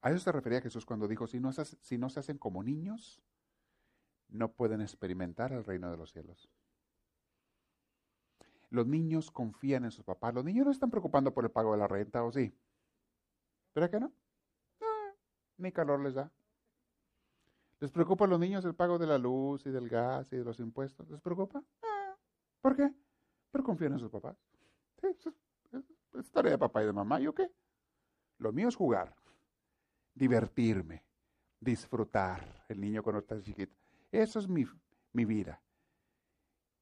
Speaker 1: A eso se refería Jesús cuando dijo, si no, se, hacen como niños, no pueden experimentar el reino de los cielos. Los niños confían en sus papás. Los niños no están preocupando por el pago de la renta, ¿o sí? ¿Pero qué no? Ah, ni calor les da. ¿Les preocupa a los niños el pago de la luz y del gas y de los impuestos? ¿Les preocupa? Ah, ¿Por qué? Pero confían en sus papás. Es, tarea de papá y de mamá. ¿Yo qué? Lo mío es jugar, divertirme, disfrutar. El niño cuando está chiquito. Eso es mi, mi vida.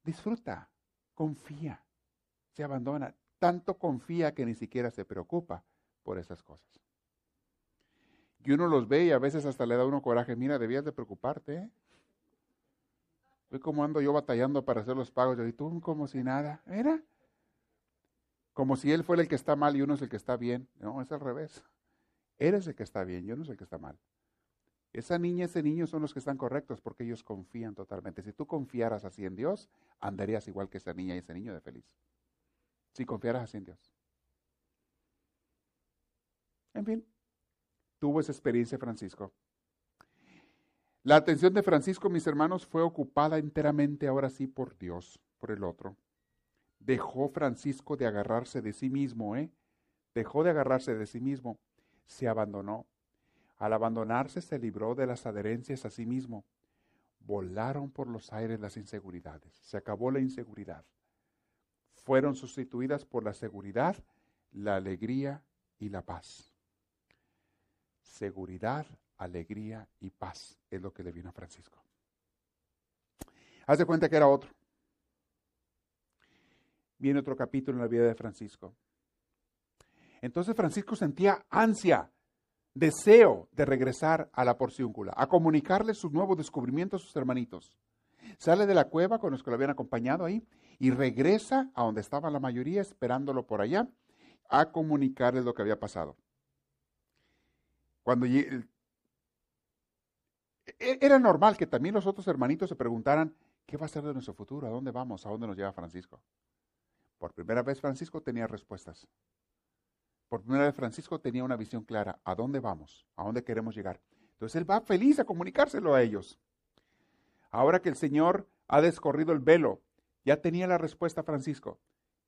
Speaker 1: Disfruta, confía, se abandona. Tanto confía que ni siquiera se preocupa por esas cosas. Y uno los ve y a veces hasta le da uno coraje. Mira, debías de preocuparte. ¿eh? Ve cómo ando yo batallando para hacer los pagos. Y tú como si nada. Mira. Como si él fuera el que está mal y uno es el que está bien. No, es al revés. Eres el que está bien, yo no soy el que está mal. Esa niña, ese niño son los que están correctos porque ellos confían totalmente. Si tú confiaras así en Dios, andarías igual que esa niña y ese niño de feliz. Si confiaras así en Dios. En fin, tuvo esa experiencia Francisco. La atención de Francisco, mis hermanos, fue ocupada enteramente ahora sí por Dios, por el otro. Dejó Francisco de agarrarse de sí mismo, ¿eh? Dejó de agarrarse de sí mismo, se abandonó. Al abandonarse se libró de las adherencias a sí mismo. Volaron por los aires las inseguridades. Se acabó la inseguridad. Fueron sustituidas por la seguridad, la alegría y la paz seguridad, alegría y paz. Es lo que le vino a Francisco. Haz de cuenta que era otro. Viene otro capítulo en la vida de Francisco. Entonces Francisco sentía ansia, deseo de regresar a la porciúncula, a comunicarle sus nuevos descubrimientos a sus hermanitos. Sale de la cueva con los que lo habían acompañado ahí y regresa a donde estaba la mayoría esperándolo por allá a comunicarles lo que había pasado. Cuando e, era normal que también los otros hermanitos se preguntaran, ¿qué va a ser de nuestro futuro? ¿A dónde vamos? ¿A dónde nos lleva Francisco? Por primera vez Francisco tenía respuestas. Por primera vez Francisco tenía una visión clara. ¿A dónde vamos? ¿A dónde queremos llegar? Entonces él va feliz a comunicárselo a ellos. Ahora que el Señor ha descorrido el velo, ya tenía la respuesta Francisco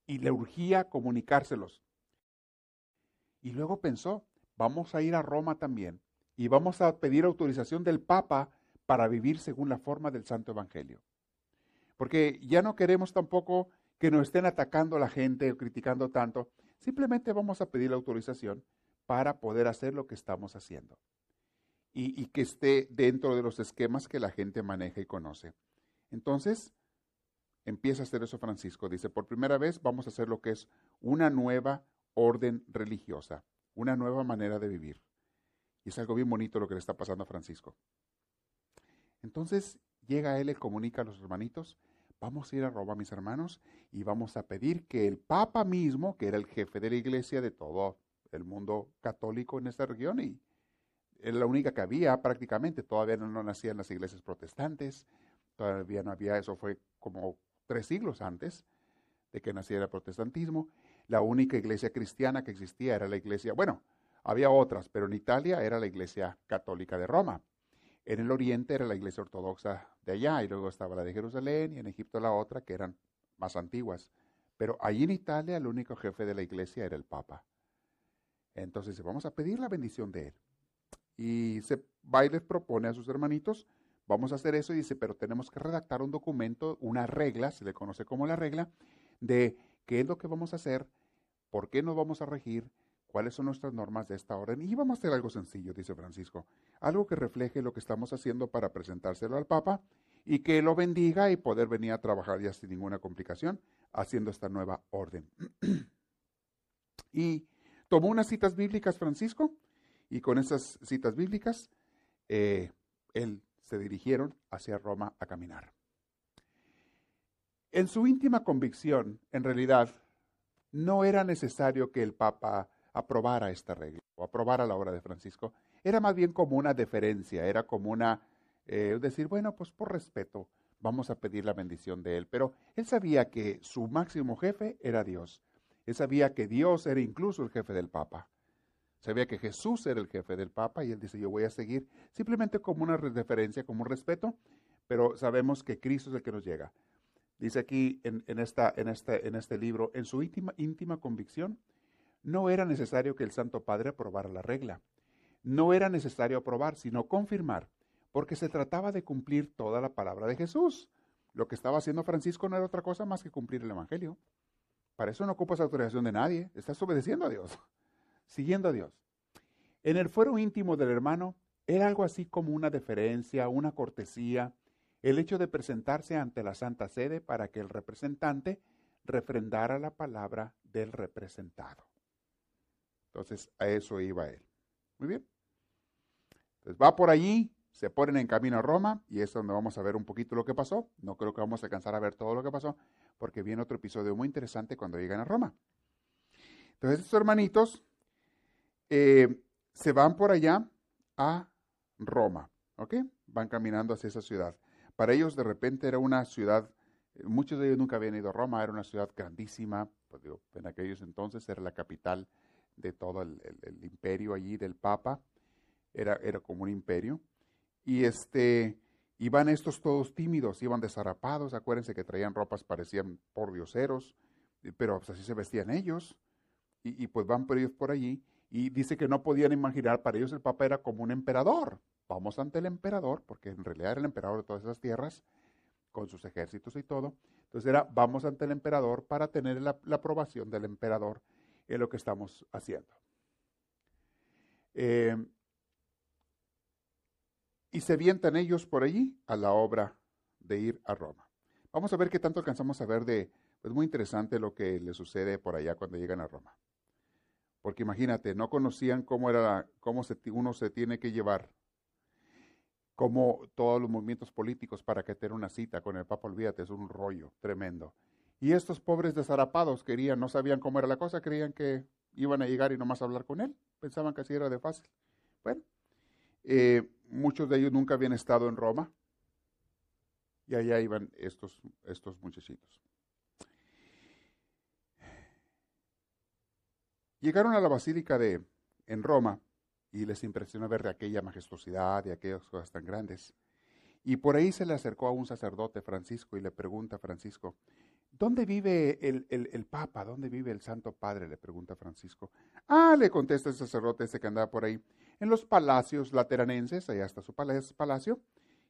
Speaker 1: y le urgía comunicárselos. Y luego pensó, vamos a ir a Roma también y vamos a pedir autorización del Papa para vivir según la forma del Santo Evangelio. Porque ya no queremos tampoco que nos estén atacando la gente o criticando tanto. Simplemente vamos a pedir la autorización para poder hacer lo que estamos haciendo. Y, que esté dentro de los esquemas que la gente maneja y conoce. Entonces, empieza a hacer eso Francisco. Dice, por primera vez vamos a hacer lo que es una nueva orden religiosa, una nueva manera de vivir. Y es algo bien bonito lo que le está pasando a Francisco. Entonces llega él y comunica a los hermanitos, vamos a ir a Roma, mis hermanos, y vamos a pedir que el Papa mismo, que era el jefe de la iglesia de todo el mundo católico en esta región, y era la única que había prácticamente, todavía no, nacían las iglesias protestantes, todavía no había, eso fue como tres siglos antes de que naciera el protestantismo, la única iglesia cristiana que existía era la iglesia, bueno, había otras, pero en Italia era la iglesia católica de Roma. En el oriente era la iglesia ortodoxa de allá, y luego estaba la de Jerusalén, y en Egipto la otra, que eran más antiguas. Pero allí en Italia el único jefe de la iglesia era el Papa. Entonces vamos a pedir la bendición de él. Y se va y les propone a sus hermanitos, vamos a hacer eso, y dice, pero tenemos que redactar un documento, una regla, se le conoce como la regla, de qué es lo que vamos a hacer, por qué nos vamos a regir, cuáles son nuestras normas de esta orden. Y vamos a hacer algo sencillo, dice Francisco, algo que refleje lo que estamos haciendo para presentárselo al Papa y que lo bendiga y poder venir a trabajar ya sin ninguna complicación haciendo esta nueva orden. y tomó unas citas bíblicas Francisco y con esas citas bíblicas eh, él se dirigieron hacia Roma a caminar. En su íntima convicción, en realidad, no era necesario que el Papa aprobara esta regla o aprobara la obra de Francisco. Era más bien como una deferencia, era como una, eh, decir, bueno, pues por respeto vamos a pedir la bendición de él. Pero él sabía que su máximo jefe era Dios. Él sabía que Dios era incluso el jefe del Papa. Sabía que Jesús era el jefe del Papa y él dice, yo voy a seguir simplemente como una deferencia, como un respeto, pero sabemos que Cristo es el que nos llega. Dice aquí en, esta, en, este, en este libro, en su íntima, íntima convicción, no era necesario que el Santo Padre aprobara la regla. No era necesario aprobar, sino confirmar, porque se trataba de cumplir toda la palabra de Jesús. Lo que estaba haciendo Francisco no era otra cosa más que cumplir el Evangelio. Para eso no ocupas autorización de nadie, estás obedeciendo a Dios, siguiendo a Dios. En el fuero íntimo del hermano era algo así como una deferencia, una cortesía, el hecho de presentarse ante la Santa Sede para que el representante refrendara la palabra del representado. Entonces, a eso iba él. Muy bien. Entonces, va por allí, se ponen en camino a Roma y es donde vamos a ver un poquito lo que pasó. No creo que vamos a alcanzar a ver todo lo que pasó, porque viene otro episodio muy interesante cuando llegan a Roma. Entonces, estos hermanitos eh, se van por allá a Roma, ¿ok? Van caminando hacia esa ciudad. Para ellos, de repente, era una ciudad, muchos de ellos nunca habían ido a Roma, era una ciudad grandísima, pues digo, en aquellos entonces era la capital de todo el, imperio allí del Papa, era, era como un imperio. Y este, iban estos todos tímidos, iban desarrapados, acuérdense que traían ropas, parecían pordioseros, pero pues así se vestían ellos. Y, y, pues van por ellos por allí y dice que no podían imaginar, para ellos el Papa era como un emperador. Vamos ante el emperador, porque en realidad era el emperador de todas esas tierras, con sus ejércitos y todo. Entonces era, vamos ante el emperador para tener la aprobación del emperador es lo que estamos haciendo. Eh, y se vientan ellos por allí a la obra de ir a Roma. Vamos a ver qué tanto alcanzamos a ver de, pues muy interesante lo que le sucede por allá cuando llegan a Roma. Porque imagínate, no conocían cómo era, cómo uno se tiene que llevar, cómo todos los movimientos políticos para que tenga una cita con el Papa, olvídate, es un rollo tremendo. Y estos pobres desarapados querían, no sabían cómo era la cosa, creían que iban a llegar y nomás hablar con él. Pensaban que así era de fácil. Bueno, eh, muchos de ellos nunca habían estado en Roma. Y allá iban estos, estos muchachitos. Llegaron a la basílica de en Roma y les impresionó ver de aquella majestuosidad y aquellas cosas tan grandes. Y por ahí se le acercó a un sacerdote, Francisco, y le pregunta a Francisco, ¿dónde vive el, el, Papa? ¿Dónde vive el Santo Padre? Le pregunta Francisco. Ah, le contesta el sacerdote ese que andaba por ahí, en los palacios lateranenses, allá está su palacio,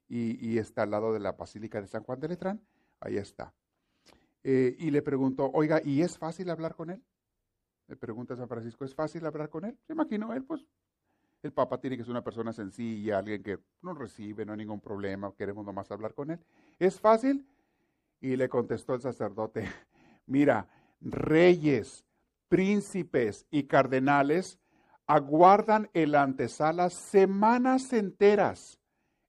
Speaker 1: y, está al lado de la Basílica de San Juan de Letrán, ahí está. Eh, y le preguntó, oiga, ¿y es fácil hablar con él? Le pregunta San Francisco, ¿es fácil hablar con él? Se imaginó él, pues el Papa tiene que ser una persona sencilla, alguien que no recibe, no hay ningún problema, queremos nomás hablar con él. ¿Es fácil? Y le contestó el sacerdote, mira, reyes, príncipes y cardenales aguardan en la antesala semanas enteras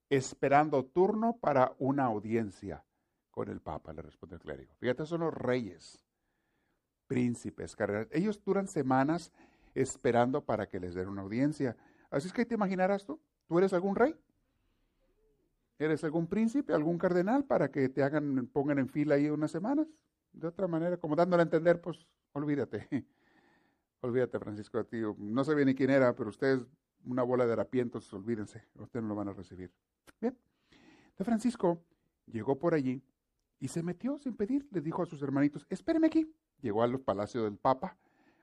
Speaker 1: esperando turno para una audiencia con el Papa, le responde el clérigo. Fíjate, son los reyes, príncipes, cardenales. Ellos duran semanas esperando para que les den una audiencia. Así es que te imaginarás tú, tú eres algún rey, eres algún príncipe, algún cardenal para que te hagan, pongan en fila ahí unas semanas. De otra manera, como dándole a entender, pues olvídate. olvídate, Francisco, tío. No sabía ni quién era, pero ustedes, una bola de harapientos, olvídense, ustedes no lo van a recibir. Bien. De Francisco llegó por allí y se metió sin pedir, le dijo a sus hermanitos, espéreme aquí. Llegó al palacio del Papa.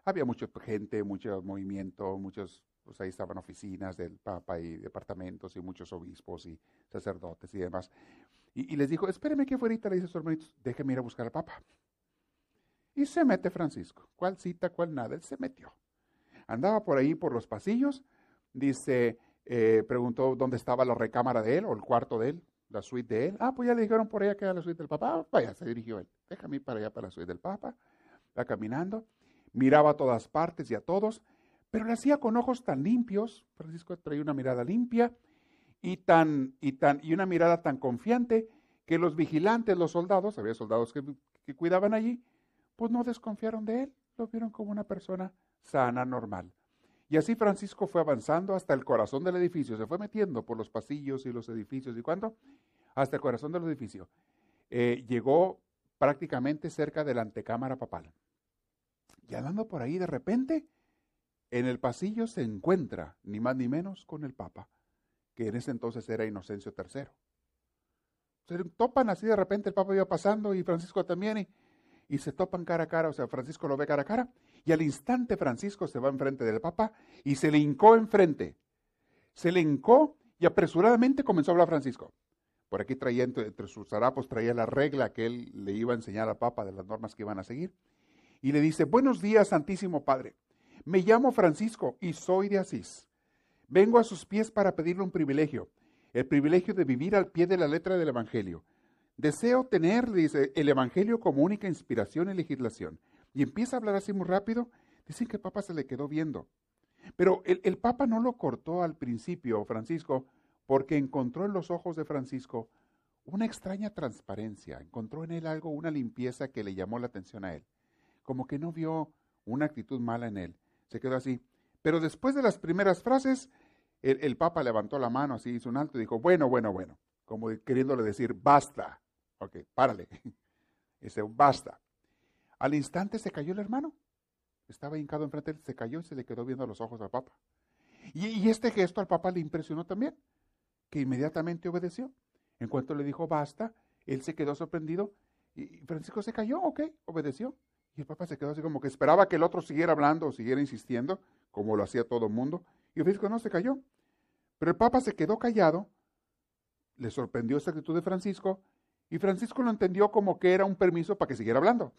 Speaker 1: Había mucha gente, mucho movimiento, muchos pues ahí estaban oficinas del Papa y departamentos y muchos obispos y sacerdotes y demás. Y, les dijo, espéreme que fuera, le dice a sus hermanitos, déjeme ir a buscar al Papa. Y se mete Francisco. ¿Cuál cita, cuál nada? Él se metió. Andaba por ahí, por los pasillos, dice, eh, preguntó dónde estaba la recámara de él o el cuarto de él, la suite de él. Ah, pues ya le dijeron por allá que era la suite del Papa. Ah, vaya, se dirigió él. Déjame ir para allá, para la suite del Papa. Va caminando, miraba a todas partes y a todos pero lo hacía con ojos tan limpios, Francisco traía una mirada limpia y, tan, y, tan, y una mirada tan confiante que los vigilantes, los soldados, había soldados que, que cuidaban allí, pues no desconfiaron de él, lo vieron como una persona sana, normal. Y así Francisco fue avanzando hasta el corazón del edificio, se fue metiendo por los pasillos y los edificios. ¿Y cuándo? Hasta el corazón del edificio. Eh, llegó prácticamente cerca de la antecámara papal. Y andando por ahí, de repente, en el pasillo se encuentra, ni más ni menos, con el Papa, que en ese entonces era Inocencio III. Se topan así de repente, el Papa iba pasando y Francisco también, y, y se topan cara a cara, o sea, Francisco lo ve cara a cara, y al instante Francisco se va enfrente del Papa y se le hincó enfrente. Se le hincó y apresuradamente comenzó a hablar Francisco. Por aquí traía entre, entre, sus harapos, traía la regla que él le iba a enseñar al Papa de las normas que iban a seguir. Y le dice, buenos días, Santísimo Padre. Me llamo Francisco y soy de Asís. Vengo a sus pies para pedirle un privilegio, el privilegio de vivir al pie de la letra del Evangelio. Deseo tener, dice, el Evangelio como única inspiración y legislación. Y empieza a hablar así muy rápido. Dicen que el Papa se le quedó viendo. Pero el, el Papa no lo cortó al principio, Francisco, porque encontró en los ojos de Francisco una extraña transparencia, encontró en él algo, una limpieza que le llamó la atención a él, como que no vio una actitud mala en él, se quedó así. Pero después de las primeras frases, el, Papa levantó la mano, así hizo un alto y dijo, bueno, bueno, bueno, como queriéndole decir, basta. Ok, párale. Dice, basta. Al instante se cayó el hermano. Estaba hincado enfrente de él, se cayó y se le quedó viendo los ojos al Papa. Y, y, este gesto al Papa le impresionó también, que inmediatamente obedeció. En cuanto le dijo basta, él se quedó sorprendido y Francisco se cayó, ok, obedeció. Y el Papa se quedó así como que esperaba que el otro siguiera hablando o siguiera insistiendo, como lo hacía todo el mundo. Y Francisco no se cayó. Pero el Papa se quedó callado, le sorprendió esa actitud de Francisco, y Francisco lo entendió como que era un permiso para que siguiera hablando.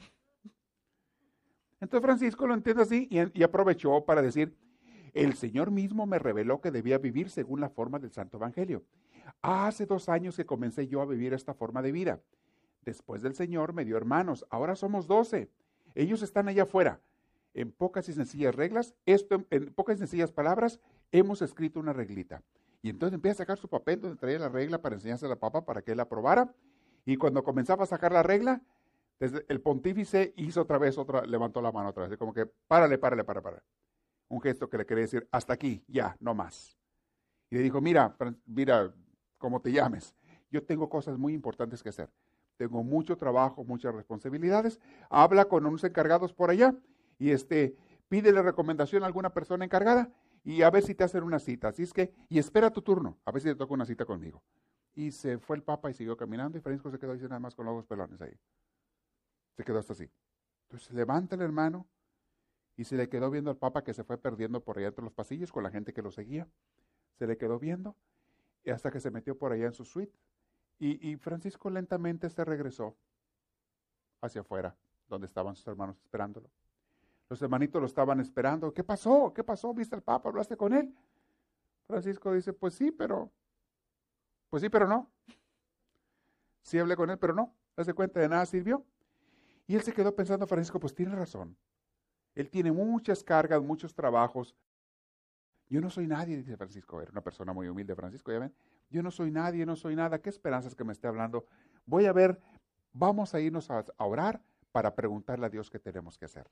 Speaker 1: Entonces Francisco lo entiende así y, y aprovechó para decir, el Señor mismo me reveló que debía vivir según la forma del Santo Evangelio. Hace dos años que comencé yo a vivir esta forma de vida. Después del Señor me dio hermanos, ahora somos doce. Ellos están allá afuera. En pocas y sencillas reglas, esto, en pocas y sencillas palabras, hemos escrito una reglita. Y entonces empieza a sacar su papel donde traía la regla para enseñarse a la papa para que él la aprobara. Y cuando comenzaba a sacar la regla, desde el pontífice hizo otra vez otra, levantó la mano otra vez, como que párale, párale, para, para. Un gesto que le quería decir, hasta aquí, ya, no más. Y le dijo, mira, mira, como te llames, yo tengo cosas muy importantes que hacer tengo mucho trabajo, muchas responsabilidades. Habla con unos encargados por allá y este, pídele recomendación a alguna persona encargada y a ver si te hacen una cita. Así es que, y espera tu turno, a ver si te toca una cita conmigo. Y se fue el Papa y siguió caminando y Francisco se quedó ahí nada más con los ojos pelones ahí. Se quedó hasta así. Entonces levanta el hermano y se le quedó viendo al Papa que se fue perdiendo por allá entre los pasillos con la gente que lo seguía. Se le quedó viendo y hasta que se metió por allá en su suite. Y, Francisco lentamente se regresó hacia afuera, donde estaban sus hermanos esperándolo. Los hermanitos lo estaban esperando. ¿Qué pasó? ¿Qué pasó? ¿Viste al Papa? ¿Hablaste con él? Francisco dice, pues sí, pero pues sí, pero no. Sí hablé con él, pero no. Hace cuenta de nada sirvió. Y él se quedó pensando, Francisco, pues tiene razón. Él tiene muchas cargas, muchos trabajos. Yo no soy nadie, dice Francisco. Era una persona muy humilde, Francisco, ya ven. Yo no soy nadie, no soy nada. ¿Qué esperanzas que me esté hablando? Voy a ver, vamos a irnos a, orar para preguntarle a Dios qué tenemos que hacer.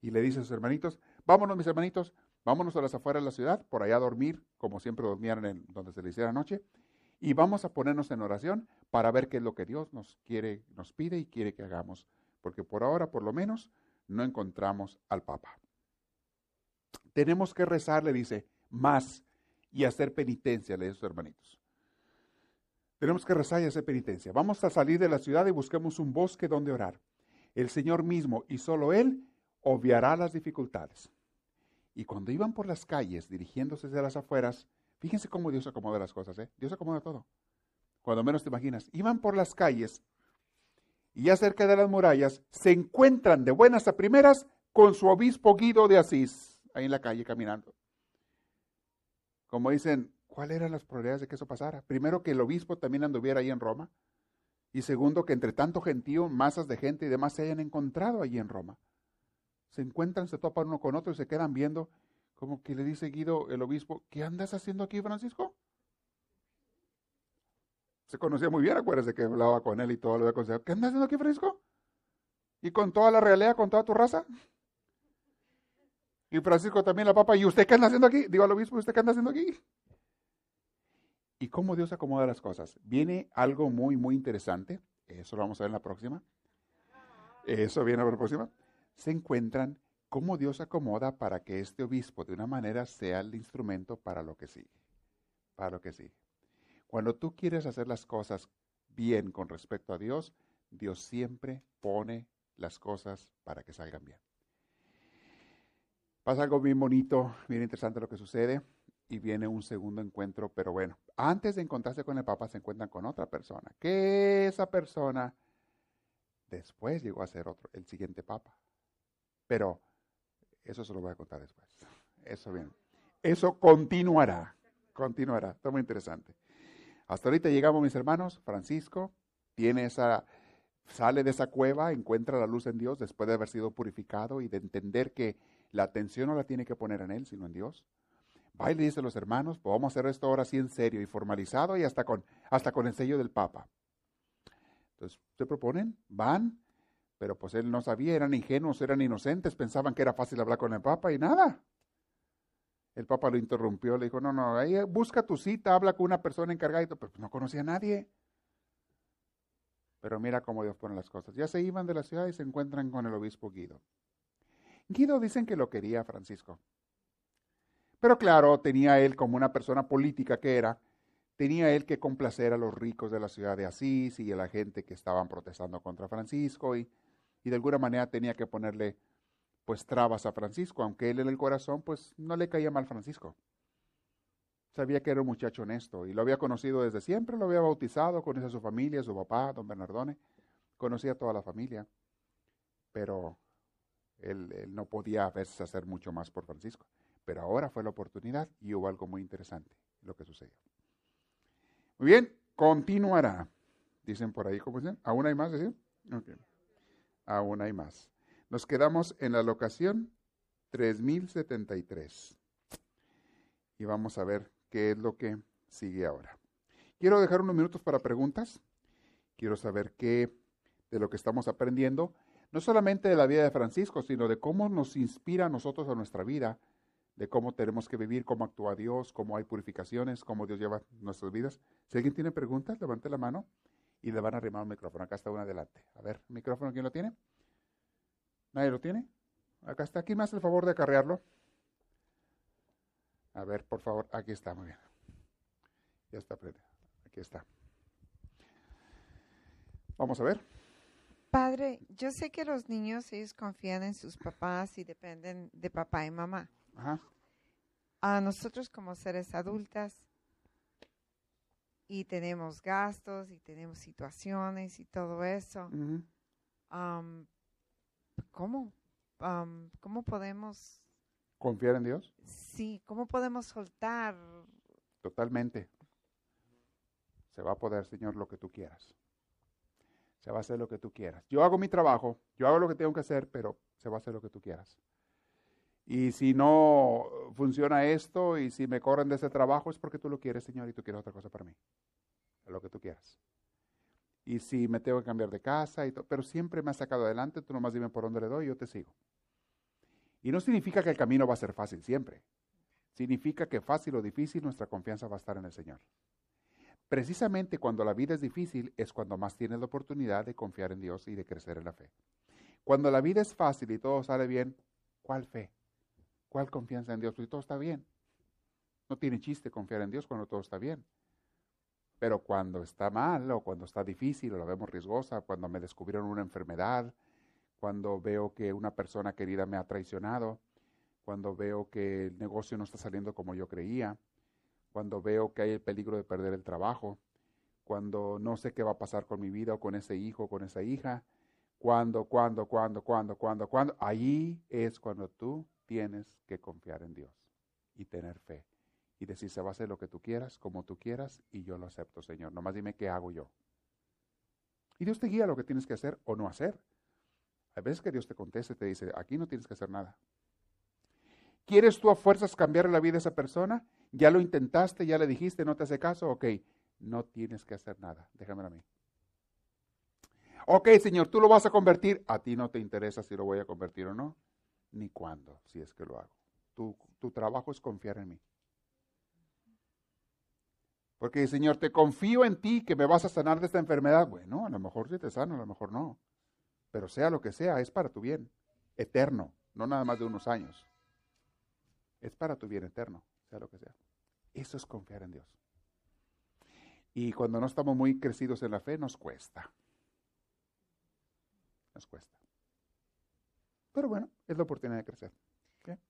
Speaker 1: Y le dice a sus hermanitos, vámonos mis hermanitos, vámonos a las afueras de la ciudad, por allá a dormir, como siempre dormían en donde se le hiciera noche, y vamos a ponernos en oración para ver qué es lo que Dios nos quiere, nos pide y quiere que hagamos, porque por ahora, por lo menos, no encontramos al Papa. Tenemos que rezar, le dice, más y hacer penitencia, le dice a sus hermanitos. Tenemos que rezar y hacer penitencia. Vamos a salir de la ciudad y busquemos un bosque donde orar. El Señor mismo y solo Él obviará las dificultades. Y cuando iban por las calles dirigiéndose hacia las afueras, Fíjense cómo Dios acomoda las cosas, ¿eh? Dios acomoda todo. Cuando menos te imaginas. Iban por las calles y ya cerca de las murallas se encuentran de buenas a primeras con su obispo Guido de Asís, ahí en la calle caminando. Como dicen, ¿cuáles eran las probabilidades de que eso pasara? Primero, que el obispo también anduviera ahí en Roma. Y segundo, que entre tanto gentío, masas de gente y demás se hayan encontrado allí en Roma. Se encuentran, se topan uno con otro y se quedan viendo como que le dice Guido, el obispo, ¿qué andas haciendo aquí, Francisco? Se conocía muy bien, acuérdese que hablaba con él y todo lo había aconsejado. ¿Qué andas haciendo aquí, Francisco? ¿Y con toda la realidad, con toda tu raza? Y Francisco también la papa, ¿y usted qué anda haciendo aquí? Digo al obispo, ¿usted qué anda haciendo aquí? ¿Y cómo Dios acomoda las cosas? Viene algo muy, muy interesante. Eso lo vamos a ver en la próxima. Eso viene a la próxima. Se encuentran cómo Dios acomoda para que este obispo de una manera sea el instrumento para lo que sigue. Para lo que sigue. Cuando tú quieres hacer las cosas bien con respecto a Dios, Dios siempre pone las cosas para que salgan bien. Pasa algo bien bonito, bien interesante lo que sucede y viene un segundo encuentro, pero bueno, antes de encontrarse con el Papa se encuentran con otra persona, que esa persona después llegó a ser otro, el siguiente Papa. Pero eso se lo voy a contar después. Eso bien. Eso continuará. Continuará. Está muy interesante. Hasta ahorita llegamos, mis hermanos. Francisco tiene esa, sale de esa cueva, encuentra la luz en Dios después de haber sido purificado y de entender que la atención no la tiene que poner en él, sino en Dios. Va y le dice a los hermanos, pues vamos a hacer esto ahora sí en serio y formalizado y hasta con, hasta con el sello del Papa. Entonces, se proponen, van, pero pues él no sabía, eran ingenuos, eran inocentes, pensaban que era fácil hablar con el Papa y nada. El Papa lo interrumpió, le dijo, no, no, ahí busca tu cita, habla con una persona encargada, pero pues no conocía a nadie. Pero mira cómo Dios pone las cosas. Ya se iban de la ciudad y se encuentran con el obispo Guido. Guido dicen que lo quería Francisco. Pero claro, tenía él como una persona política que era, tenía él que complacer a los ricos de la ciudad de Asís y a la gente que estaban protestando contra Francisco y y de alguna manera tenía que ponerle pues trabas a Francisco, aunque él en el corazón pues no le caía mal Francisco. Sabía que era un muchacho honesto y lo había conocido desde siempre, lo había bautizado, conocía a su familia, su papá, don Bernardone, conocía a toda la familia, pero él, no podía hacer mucho más por Francisco. Pero ahora fue la oportunidad y hubo algo muy interesante lo que sucedió. Muy bien, continuará. Dicen por ahí, ¿cómo dicen? ¿Aún hay más? Decir? Aún hay más. Nos quedamos en la locación 3073. Y vamos a ver qué es lo que sigue ahora. Quiero dejar unos minutos para preguntas. Quiero saber qué de lo que estamos aprendiendo, no solamente de la vida de Francisco, sino de cómo nos inspira a nosotros a nuestra vida, de cómo tenemos que vivir, cómo actúa Dios, cómo hay purificaciones, cómo Dios lleva nuestras vidas. Si alguien tiene preguntas, levante la mano y le van a arrimar un micrófono. Acá está uno adelante. A ver, ¿micrófono quién lo tiene? ¿Nadie lo tiene? Acá está. ¿Quién me hace el favor de acarrearlo? A ver, por favor. Aquí está, muy bien. Ya está, Aquí está. Vamos a ver.
Speaker 2: Padre, yo sé que los niños, ellos confían en sus papás y dependen de papá y mamá. Ajá. A nosotros como seres adultas y tenemos gastos y tenemos situaciones y todo eso. ¿Cómo? ¿Cómo podemos...
Speaker 1: ¿Confiar en Dios?
Speaker 2: Sí, ¿cómo podemos soltar?
Speaker 1: Totalmente. Se va a poder, Señor, lo que tú quieras. Se va a hacer lo que tú quieras. Yo hago mi trabajo, yo hago lo que tengo que hacer, pero se va a hacer lo que tú quieras. Y si no funciona esto y si me corren de ese trabajo es porque tú lo quieres, Señor, y tú quieres otra cosa para mí. Lo que tú quieras. Y si me tengo que cambiar de casa, y pero siempre me has sacado adelante, tú nomás dime por dónde le doy y yo te sigo. Y no significa que el camino va a ser fácil siempre. Significa que fácil o difícil nuestra confianza va a estar en el Señor. Precisamente cuando la vida es difícil es cuando más tienes la oportunidad de confiar en Dios y de crecer en la fe. Cuando la vida es fácil y todo sale bien, ¿cuál fe? ¿Cuál confianza en Dios? Porque todo está bien. No tiene chiste confiar en Dios cuando todo está bien. Pero cuando está mal o cuando está difícil o la vemos riesgosa, cuando me descubrieron una enfermedad, cuando veo que una persona querida me ha traicionado, cuando veo que el negocio no está saliendo como yo creía, cuando veo que hay el peligro de perder el trabajo, cuando no sé qué va a pasar con mi vida o con ese hijo o con esa hija, cuando, cuando, cuando, cuando, cuando, cuando, ahí es cuando tú tienes que confiar en Dios y tener fe y decir, se va a hacer lo que tú quieras, como tú quieras, y yo lo acepto, Señor. Nomás dime qué hago yo. Y Dios te guía lo que tienes que hacer o no hacer. Hay veces que Dios te contesta y te dice, aquí no tienes que hacer nada. ¿Quieres tú a fuerzas cambiar la vida de esa persona? Ya lo intentaste, ya le dijiste, no te hace caso, ok, no tienes que hacer nada, déjamelo a mí. Ok, Señor, tú lo vas a convertir, a ti no te interesa si lo voy a convertir o no ni cuándo, si es que lo hago. Tu, tu trabajo es confiar en mí. Porque, Señor, te confío en ti que me vas a sanar de esta enfermedad. Bueno, a lo mejor sí te sano, a lo mejor no. Pero sea lo que sea, es para tu bien, eterno, no nada más de unos años. Es para tu bien eterno, sea lo que sea. Eso es confiar en Dios. Y cuando no estamos muy crecidos en la fe, nos cuesta. Nos cuesta. Pero bueno, es la oportunidad de crecer.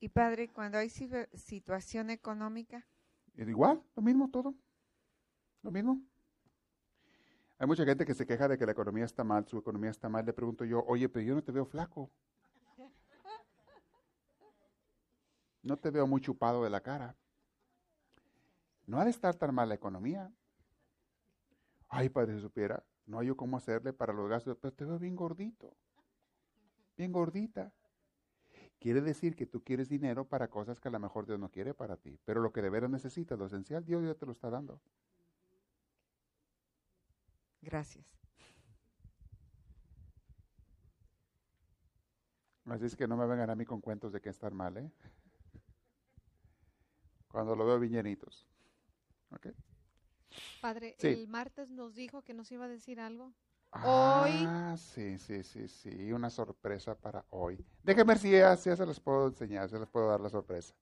Speaker 2: Y padre, cuando hay situación económica.
Speaker 1: Es igual, lo mismo todo. Lo mismo. Hay mucha gente que se queja de que la economía está mal, su economía está mal. Le pregunto yo, oye, pero yo no te veo flaco. No te veo muy chupado de la cara. No ha de estar tan mal la economía. Ay, padre, si supiera, no hay yo cómo hacerle para los gastos, pero te veo bien gordito, bien gordita. Quiere decir que tú quieres dinero para cosas que a lo mejor Dios no quiere para ti. Pero lo que de veras necesitas, lo esencial, Dios ya te lo está dando.
Speaker 2: Gracias.
Speaker 1: Así es que no me vengan a mí con cuentos de que estar mal, ¿eh? Cuando lo veo viñenitos. ¿Ok?
Speaker 3: Padre, el martes nos dijo que nos iba a decir algo.
Speaker 1: Ah, sí, sí, sí, sí, una sorpresa para hoy. Déjenme ver si ya, se las puedo enseñar, se les puedo dar la sorpresa.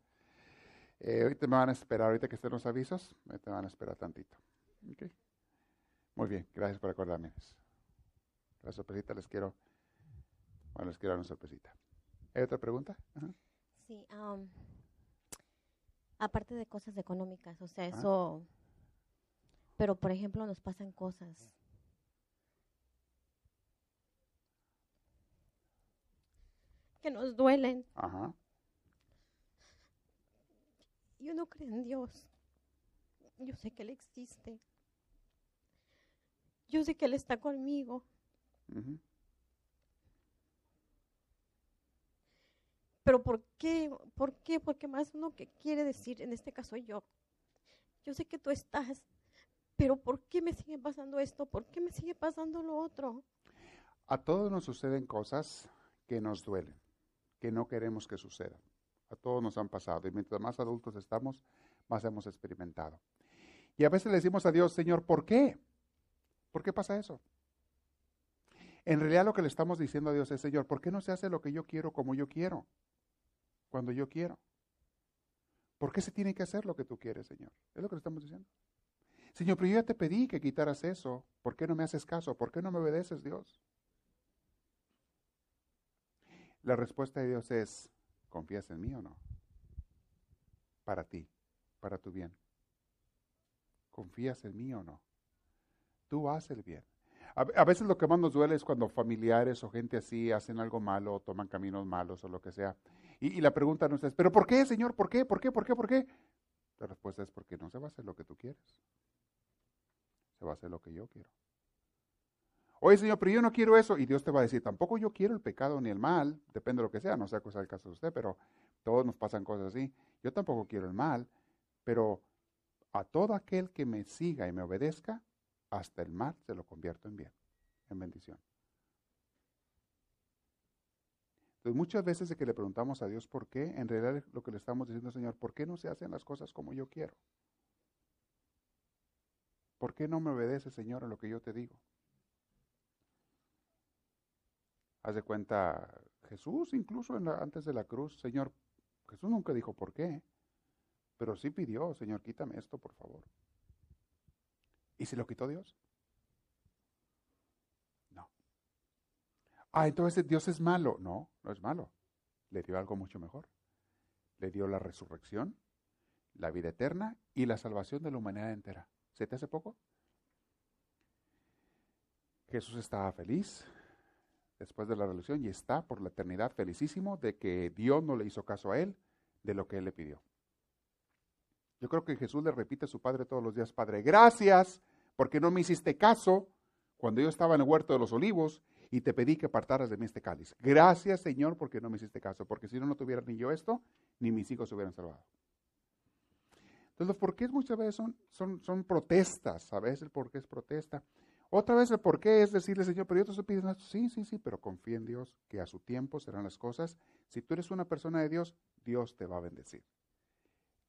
Speaker 1: Eh, ahorita me van a esperar, ahorita que estén los avisos, me van a esperar tantito. Muy bien, gracias por acordarme. La sorpresita les quiero, bueno, les quiero dar una sorpresita. ¿Hay otra pregunta?
Speaker 4: Sí, aparte de cosas económicas, o sea, eso, pero por ejemplo nos pasan cosas que nos duelen. Ajá. Yo no creo en Dios. Yo sé que Él existe. Yo sé que Él está conmigo. Pero ¿por qué? ¿Por qué? Porque más uno que quiere decir, en este caso yo, yo sé que tú estás, pero ¿por qué me sigue pasando esto? ¿Por qué me sigue pasando lo otro?
Speaker 1: A todos nos suceden cosas que nos duelen que no queremos que suceda. A todos nos han pasado y mientras más adultos estamos, más hemos experimentado. Y a veces le decimos a Dios, Señor, ¿por qué? ¿Por qué pasa eso? En realidad lo que le estamos diciendo a Dios es, Señor, ¿por qué no se hace lo que yo quiero como yo quiero? Cuando yo quiero. ¿Por qué se tiene que hacer lo que tú quieres, Señor? Es lo que le estamos diciendo. Señor, pero yo ya te pedí que quitaras eso. ¿Por qué no me haces caso? ¿Por qué no me obedeces, Dios? La respuesta de Dios es, ¿confías en mí o no? Para ti, para tu bien. ¿Confías en mí o no? Tú haces el bien. A, veces lo que más nos duele es cuando familiares o gente así hacen algo malo o toman caminos malos o lo que sea. Y, la pregunta no es, ¿pero por qué, Señor? ¿Por qué? ¿Por qué? ¿Por qué? ¿Por qué? La respuesta es porque no se va a hacer lo que tú quieres. Se va a hacer lo que yo quiero. Oye, Señor, pero yo no quiero eso. Y Dios te va a decir, tampoco yo quiero el pecado ni el mal, depende de lo que sea, no sea el caso de usted, pero todos nos pasan cosas así. Yo tampoco quiero el mal, pero a todo aquel que me siga y me obedezca, hasta el mal se lo convierto en bien, en bendición. Entonces, muchas veces de que le preguntamos a Dios por qué, en realidad lo que le estamos diciendo, Señor, ¿por qué no se hacen las cosas como yo quiero? ¿Por qué no me obedece, Señor, a lo que yo te digo? Haz de cuenta, Jesús incluso antes de la cruz, Señor, Jesús nunca dijo por qué, pero sí pidió, Señor, quítame esto, por favor. ¿Y se lo quitó Dios? Ah, entonces Dios es malo. No, no es malo. Le dio algo mucho mejor. Le dio la resurrección, la vida eterna y la salvación de la humanidad entera. ¿Se te hace poco? Jesús estaba feliz después de la revolución y está por la eternidad felicísimo de que Dios no le hizo caso a él de lo que él le pidió. Yo creo que Jesús le repite a su padre todos los días, Padre, gracias porque no me hiciste caso cuando yo estaba en el huerto de los olivos y te pedí que apartaras de mí este cáliz. Gracias, Señor, porque no me hiciste caso, porque si no, no tuviera ni yo esto, ni mis hijos se hubieran salvado. Entonces, los porqués muchas veces son, son, son protestas, a veces el porqué es protesta. Otra vez el porqué es decirle, Señor, pero yo te esto. Sí, sí, sí, pero confía en Dios, que a su tiempo serán las cosas. Si tú eres una persona de Dios, Dios te va a bendecir.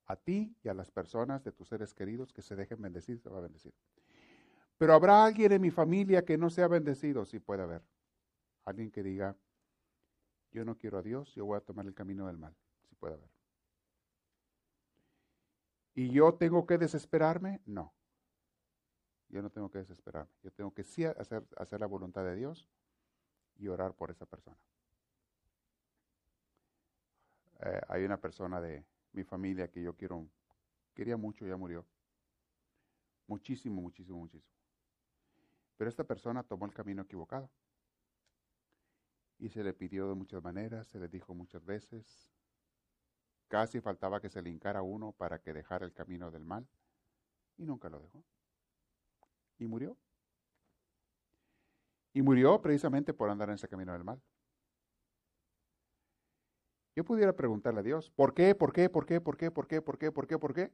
Speaker 1: A ti y a las personas de tus seres queridos que se dejen bendecir, te va a bendecir. Pero habrá alguien en mi familia que no sea bendecido, sí puede haber. Alguien que diga, yo no quiero a Dios, yo voy a tomar el camino del mal, sí puede haber. ¿Y yo tengo que desesperarme? No. Yo no tengo que desesperarme. Yo tengo que sí hacer, hacer la voluntad de Dios y orar por esa persona. Eh, hay una persona de mi familia que yo quiero, quería mucho, ya murió. Muchísimo, muchísimo, muchísimo. Pero esta persona tomó el camino equivocado. Y se le pidió de muchas maneras, se le dijo muchas veces. Casi faltaba que se le hincara uno para que dejara el camino del mal. Y nunca lo dejó. Y murió. Y murió precisamente por andar en ese camino del mal. Yo pudiera preguntarle a Dios, ¿por qué, por qué, por qué, por qué, por qué, por qué, por qué, por qué?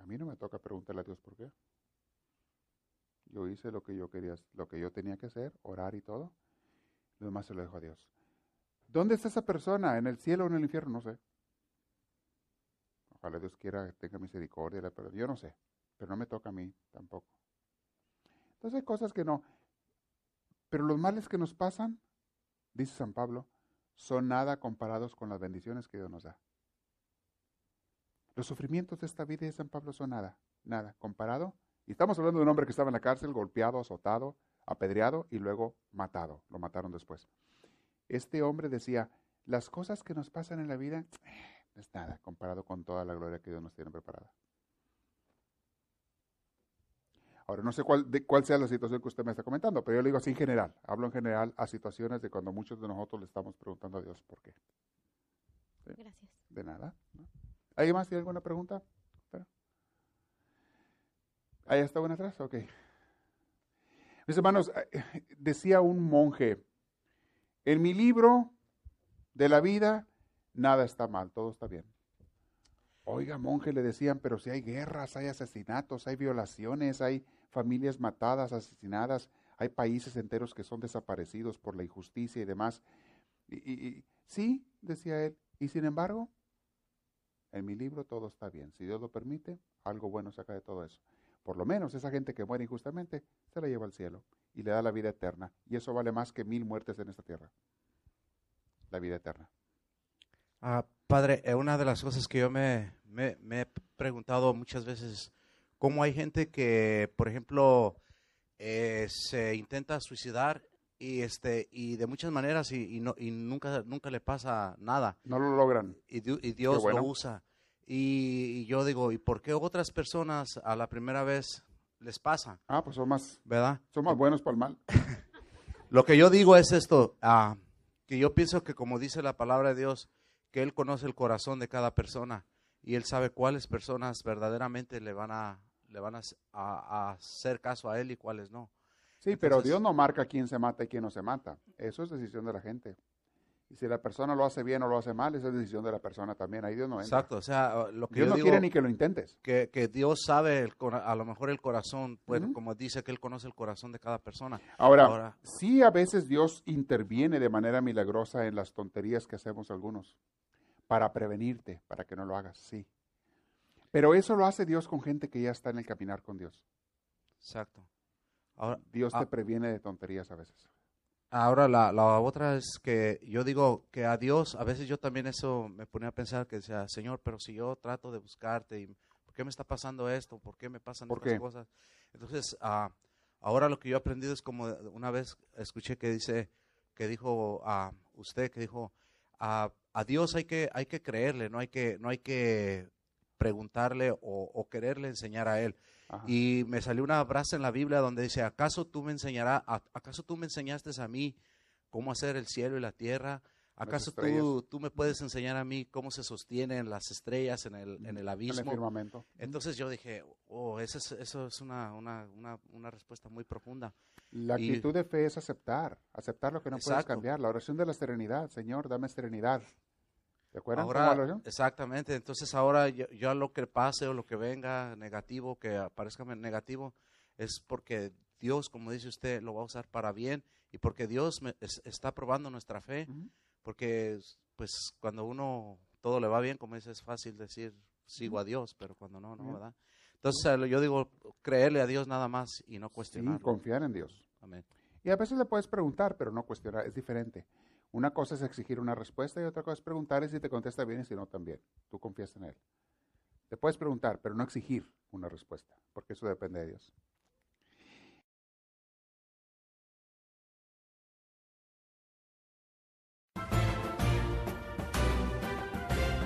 Speaker 1: A mí no me toca preguntarle a Dios por qué. Yo hice lo que yo quería, lo que yo tenía que hacer, orar y todo. Lo demás se lo dejo a Dios. ¿Dónde está esa persona? ¿En el cielo o en el infierno? No sé. Ojalá Dios quiera que tenga misericordia, pero yo no sé. Pero no me toca a mí tampoco. Entonces hay cosas que no. Pero los males que nos pasan, dice San Pablo, son nada comparados con las bendiciones que Dios nos da. Los sufrimientos de esta vida de San Pablo son nada, nada comparado y estamos hablando de un hombre que estaba en la cárcel, golpeado, azotado, apedreado y luego matado. Lo mataron después. Este hombre decía, las cosas que nos pasan en la vida no es nada comparado con toda la gloria que Dios nos tiene preparada. Ahora, no sé cuál, de, cuál sea la situación que usted me está comentando, pero yo le digo así en general. Hablo en general a situaciones de cuando muchos de nosotros le estamos preguntando a Dios por qué.
Speaker 4: Gracias.
Speaker 1: De nada. ¿Alguien más tiene alguna pregunta? Ahí está una atrás, ok. Mis hermanos, eh, decía un monje, en mi libro de la vida, nada está mal, todo está bien. Oiga, monje, le decían, pero si hay guerras, hay asesinatos, hay violaciones, hay familias matadas, asesinadas, hay países enteros que son desaparecidos por la injusticia y demás. y, sí, decía él, y sin embargo, en mi libro todo está bien. Si Dios lo permite, algo bueno saca de todo eso. por lo menos esa gente que muere injustamente, se la lleva al cielo y le da la vida eterna. Y eso vale más que mil muertes en esta tierra. La vida eterna.
Speaker 5: Ah, padre, eh, una de las cosas que yo me, me, he preguntado muchas veces, ¿cómo hay gente que, por ejemplo, eh, se intenta suicidar y este y de muchas maneras y, no, y nunca nunca le pasa nada
Speaker 1: no lo logran.
Speaker 5: Y, Dios lo usa. Y, yo digo y por qué otras personas a la primera vez les pasa
Speaker 1: ah pues son más
Speaker 5: verdad
Speaker 1: son más buenos para el mal.
Speaker 5: Lo que yo digo es esto ah, que yo pienso que como dice la palabra de Dios que él conoce el corazón de cada persona y él sabe cuáles personas verdaderamente le van a le van a hacer caso a él y cuáles no
Speaker 1: Sí, pero Dios no marca quién se mata y quién no se mata. Eso es decisión de la gente. Y si la persona lo hace bien o lo hace mal, esa es decisión de la persona también. Ahí Dios no entra.
Speaker 5: Exacto, o sea, lo que
Speaker 1: Dios
Speaker 5: no
Speaker 1: quiere ni que lo intentes.
Speaker 5: Que, Dios sabe a lo mejor el corazón, pues, como dice que Él conoce el corazón de cada persona.
Speaker 1: Ahora, Ahora, sí a veces Dios interviene de manera milagrosa en las tonterías que hacemos algunos, para prevenirte, para que no lo hagas, sí. Pero eso lo hace Dios con gente que ya está en el caminar con Dios.
Speaker 5: Exacto.
Speaker 1: Dios te ah. previene de tonterías a veces.
Speaker 5: Ahora la, la, otra es que yo digo que a Dios, a veces yo también eso me ponía a pensar que decía, Señor, pero si yo trato de buscarte, y ¿por qué me está pasando esto? ¿Por qué me pasan estas cosas? Entonces, uh, ahora lo que yo he aprendido es como una vez escuché que dice, que dijo a usted, que dijo, a, a Dios hay que, hay que creerle, no hay que, no hay que preguntarle o, o quererle enseñar a Él. Y me salió una frase en la Biblia donde dice, ¿acaso tú me enseñarás, acaso tú me enseñaste a mí cómo hacer el cielo y la tierra? ¿Acaso tú, tú, me puedes enseñar a mí cómo se sostienen las estrellas en el, en el abismo? Entonces yo dije, oh, eso es, eso es una, una, una, una respuesta muy profunda.
Speaker 1: La actitud de fe es aceptar, aceptar lo que no puedes cambiar. La oración de la serenidad, Señor, dame serenidad. ¿De acuerdo?
Speaker 5: Ahora, exactamente. Entonces ahora yo, lo que pase o lo que venga negativo, que aparezca negativo, es porque Dios, como dice usted, lo va a usar para bien y porque Dios está probando nuestra fe. Porque pues cuando uno todo le va bien, como dice, es fácil decir sigo a Dios, pero cuando no, no, ¿verdad? Entonces yo digo, creerle a Dios nada más y no cuestionar.
Speaker 1: confiar en Dios. Amén. Y a veces le puedes preguntar, pero no cuestionar, es diferente. Una cosa es exigir una respuesta y otra cosa es preguntar si te contesta bien y si no también. Tú confías en Él. Te puedes preguntar, pero no exigir una respuesta, porque eso depende de Dios.